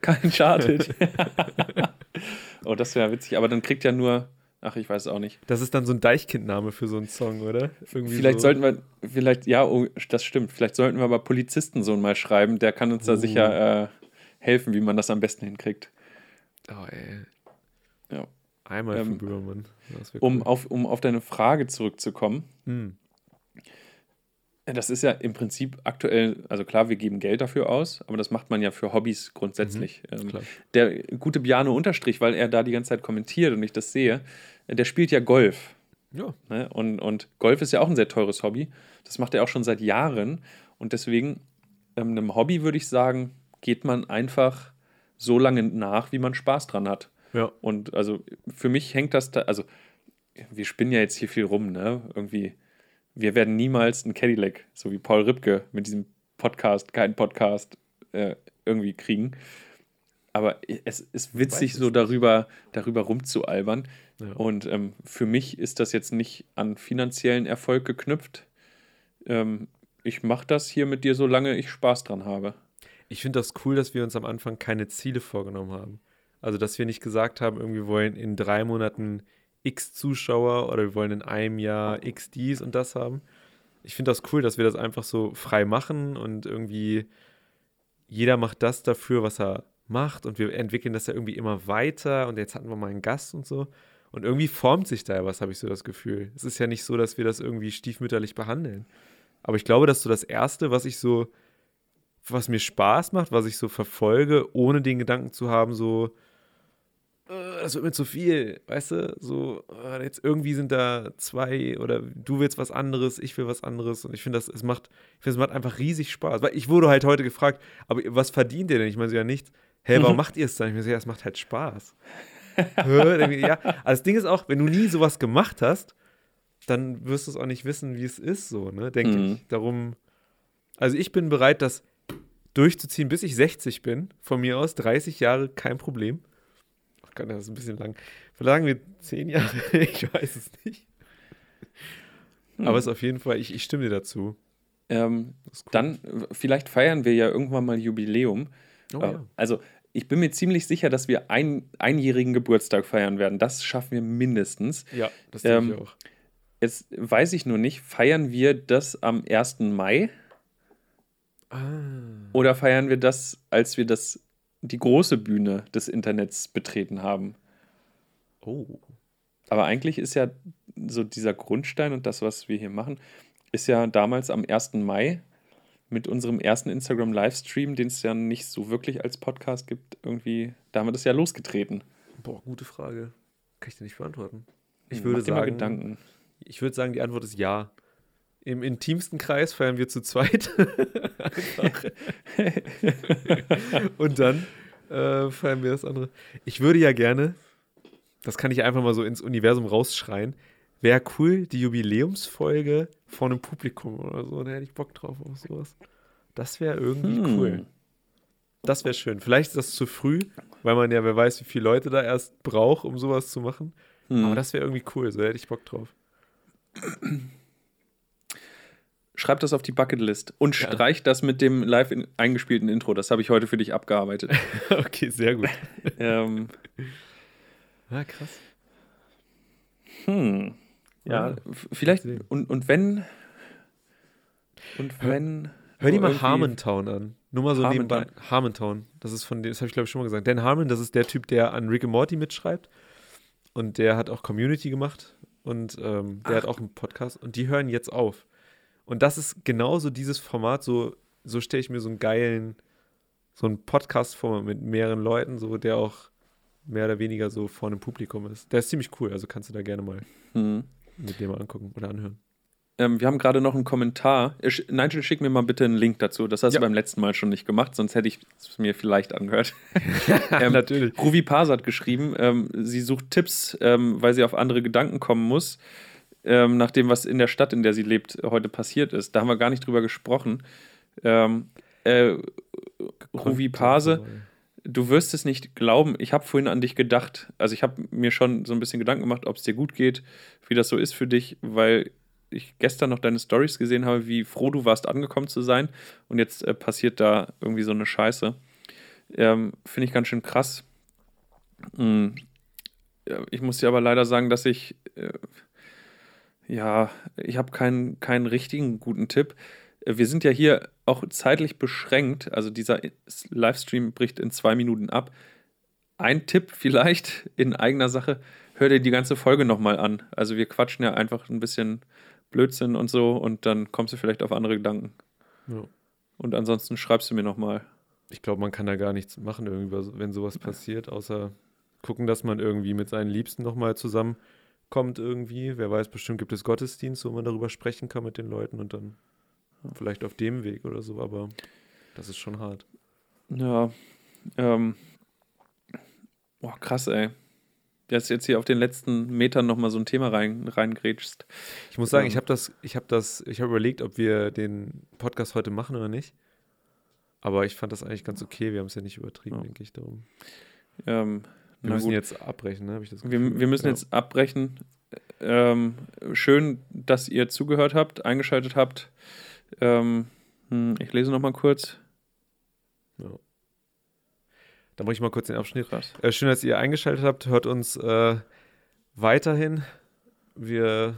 kein chartet. oh, das wäre witzig, aber dann kriegt ja nur, ach, ich weiß es auch nicht. Das ist dann so ein Deichkind-Name für so einen Song, oder? Irgendwie Vielleicht so. sollten wir, vielleicht, ja, oh, das stimmt. Vielleicht sollten wir aber Polizistensohn mal schreiben. Der kann uns da Uh. sicher äh, helfen, wie man das am besten hinkriegt. Oh, ey. Ja. Einmal Ähm, für Böhmermann. Um, cool. auf, um auf deine Frage zurückzukommen. Hm. Das ist ja im Prinzip aktuell, also klar, wir geben Geld dafür aus, aber das macht man ja für Hobbys grundsätzlich. Ähm, klar. der gute Bjane Unterstrich, weil er da die ganze Zeit kommentiert und ich das sehe, der spielt ja Golf. Ja. Ne? Und, und Golf ist ja auch ein sehr teures Hobby. Das macht er auch schon seit Jahren. Und deswegen, ähm, einem Hobby würde ich sagen, geht man einfach so lange nach, wie man Spaß dran hat. Ja. Und also für mich hängt das da, also wir spinnen ja jetzt hier viel rum, ne? Irgendwie, wir werden niemals einen Cadillac, so wie Paul Ripke mit diesem Podcast, kein Podcast, äh, irgendwie kriegen. Aber es ist witzig, so darüber, darüber rumzualbern. Ja. Und ähm, für mich ist das jetzt nicht an finanziellen Erfolg geknüpft. Ähm, ich mache das hier mit dir, solange ich Spaß dran habe. Ich finde das cool, dass wir uns am Anfang keine Ziele vorgenommen haben. Also, dass wir nicht gesagt haben, irgendwie wir wollen in drei Monaten x Zuschauer oder wir wollen in einem Jahr x dies und das haben. Ich finde das cool, dass wir das einfach so frei machen und irgendwie jeder macht das dafür, was er macht und wir entwickeln das ja irgendwie immer weiter und jetzt hatten wir mal einen Gast und so. Und irgendwie formt sich da ja was, habe ich so das Gefühl. Es ist ja nicht so, dass wir das irgendwie stiefmütterlich behandeln. Aber ich glaube, dass so das Erste, was ich so was mir Spaß macht, was ich so verfolge, ohne den Gedanken zu haben, so, das wird mir zu viel, weißt du? So, äh, jetzt irgendwie sind da zwei oder du willst was anderes, ich will was anderes. Und ich finde, das, es macht, ich finde, es macht einfach riesig Spaß. Weil ich wurde halt heute gefragt, aber was verdient ihr denn? Ich meine, so ja nichts. Hä, warum macht ihr es dann? Ich meine, so, ja, es macht halt Spaß. ja, also das Ding ist auch, wenn du nie sowas gemacht hast, dann wirst du es auch nicht wissen, wie es ist, so, ne, denke mhm. ich. Darum, also ich bin bereit, das durchzuziehen, bis ich 60 bin. Von mir aus 30 Jahre, kein Problem. Gott, das ist ein bisschen lang. Verlangen wir 10 Jahre? ich weiß es nicht. Mhm. Aber es ist auf jeden Fall, ich, ich stimme dir dazu. Ähm, cool. Dann, vielleicht feiern wir ja irgendwann mal Jubiläum. Oh, äh, ja. Also, ich bin mir ziemlich sicher, dass wir einen einjährigen Geburtstag feiern werden. Das schaffen wir mindestens. Ja, das denke ähm, ich auch. Jetzt weiß ich nur nicht, feiern wir das am 1. Mai? Ah. Oder feiern wir das, als wir das, die große Bühne des Internets betreten haben? Oh. Aber eigentlich ist ja so dieser Grundstein und das, was wir hier machen, ist ja damals am 1. Mai mit unserem ersten Instagram-Livestream, den es ja nicht so wirklich als Podcast gibt, irgendwie, da haben wir das ja losgetreten. Boah, gute Frage. Kann ich dir nicht beantworten. Ich hm, würde Mach sagen, Gedanken. Ich würde sagen, die Antwort ist ja. Im intimsten Kreis feiern wir zu zweit. Und dann äh, feiern wir das andere. Ich würde ja gerne, das kann ich einfach mal so ins Universum rausschreien, wäre cool, die Jubiläumsfolge vor einem Publikum oder so. Da hätte ich Bock drauf auf sowas. Das wäre irgendwie hm. cool. Das wäre schön. Vielleicht ist das zu früh, weil man ja, wer weiß, wie viele Leute da erst braucht, um sowas zu machen. Hm. Aber das wäre irgendwie cool. So hätte ich Bock drauf. Schreib das auf die Bucketlist und ja. streich das mit dem live in, eingespielten Intro. Das habe ich heute für dich abgearbeitet. okay, sehr gut. ähm, ah, krass. Hm. Ja, ja vielleicht. Und, und wenn. Und wenn. Hör, hör dir mal Harmontown an. Nur mal so Harmontown. nebenbei. Harmontown. Das ist von dem, das habe ich glaube ich schon mal gesagt. Dan Harmon, das ist der Typ, der an Rick and Morty mitschreibt. Und der hat auch Community gemacht. Und ähm, der Ach. hat auch einen Podcast. Und die hören jetzt auf. Und das ist genauso dieses Format, so, so stelle ich mir so einen geilen, so einen Podcast-Format mit mehreren Leuten, so der auch mehr oder weniger so vor einem Publikum ist. Der ist ziemlich cool, also kannst du da gerne mal mhm. mit dem mal angucken oder anhören. Ähm, wir haben gerade noch einen Kommentar. Nigel, schick mir mal bitte einen Link dazu. Das hast ja. du beim letzten Mal schon nicht gemacht, sonst hätte ich es mir vielleicht angehört. ähm, Natürlich. Ruvi Paz hat geschrieben, ähm, sie sucht Tipps, ähm, weil sie auf andere Gedanken kommen muss ähm, nach dem, was in der Stadt, in der sie lebt, heute passiert ist. Da haben wir gar nicht drüber gesprochen. Ähm, äh, Ruvi Pase, du wirst es nicht glauben, ich habe vorhin an dich gedacht. Also ich habe mir schon so ein bisschen Gedanken gemacht, ob es dir gut geht, wie das so ist für dich, weil ich gestern noch deine Stories gesehen habe, wie froh du warst, angekommen zu sein. Und jetzt äh, passiert da irgendwie so eine Scheiße. Ähm, Finde ich ganz schön krass. Hm. Ich muss dir aber leider sagen, dass ich äh, ja, ich habe keinen, keinen richtigen guten Tipp. Äh, wir sind ja hier auch zeitlich beschränkt. Also dieser Livestream bricht in zwei Minuten ab. Ein Tipp vielleicht in eigener Sache, hör dir die ganze Folge nochmal an. Also wir quatschen ja einfach ein bisschen Blödsinn und so und dann kommst du vielleicht auf andere Gedanken. Ja. Und ansonsten schreibst du mir nochmal. Ich glaube, man kann da gar nichts machen, wenn sowas passiert, außer gucken, dass man irgendwie mit seinen Liebsten nochmal zusammen kommt irgendwie. Wer weiß, bestimmt gibt es Gottesdienst, wo man darüber sprechen kann mit den Leuten und dann vielleicht auf dem Weg oder so, aber das ist schon hart. Ja, ähm, boah, krass, ey. Dass jetzt hier auf den letzten Metern nochmal so ein Thema rein, reingrätschst. Ich muss sagen, ähm, ich habe das, ich habe das, ich habe überlegt, ob wir den Podcast heute machen oder nicht. Aber ich fand das eigentlich ganz okay. Wir haben es ja nicht übertrieben, ja. denke ich, darum. Ähm, wir müssen gut. jetzt abbrechen, ne? Habe ich das Gefühl. Wir, wir müssen ja. jetzt abbrechen. Ähm, schön, dass ihr zugehört habt, eingeschaltet habt. Ähm, hm, ich lese noch mal kurz. Ja. Dann mache ich mal kurz den Abschnitt. Äh, schön, dass ihr eingeschaltet habt. Hört uns äh, weiterhin. Wir.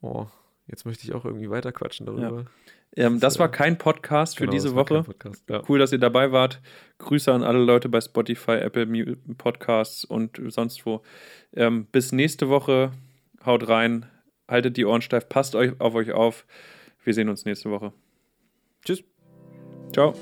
Oh, jetzt möchte ich auch irgendwie weiter quatschen darüber. Ja. Ähm, das war kein Podcast für genau, diese Woche. Ja. Cool, dass ihr dabei wart. Grüße an alle Leute bei Spotify, Apple Podcasts und sonst wo. Ähm, bis nächste Woche. Haut rein. Haltet die Ohren steif. Passt euch auf euch auf. Wir sehen uns nächste Woche. Tschüss. Ciao.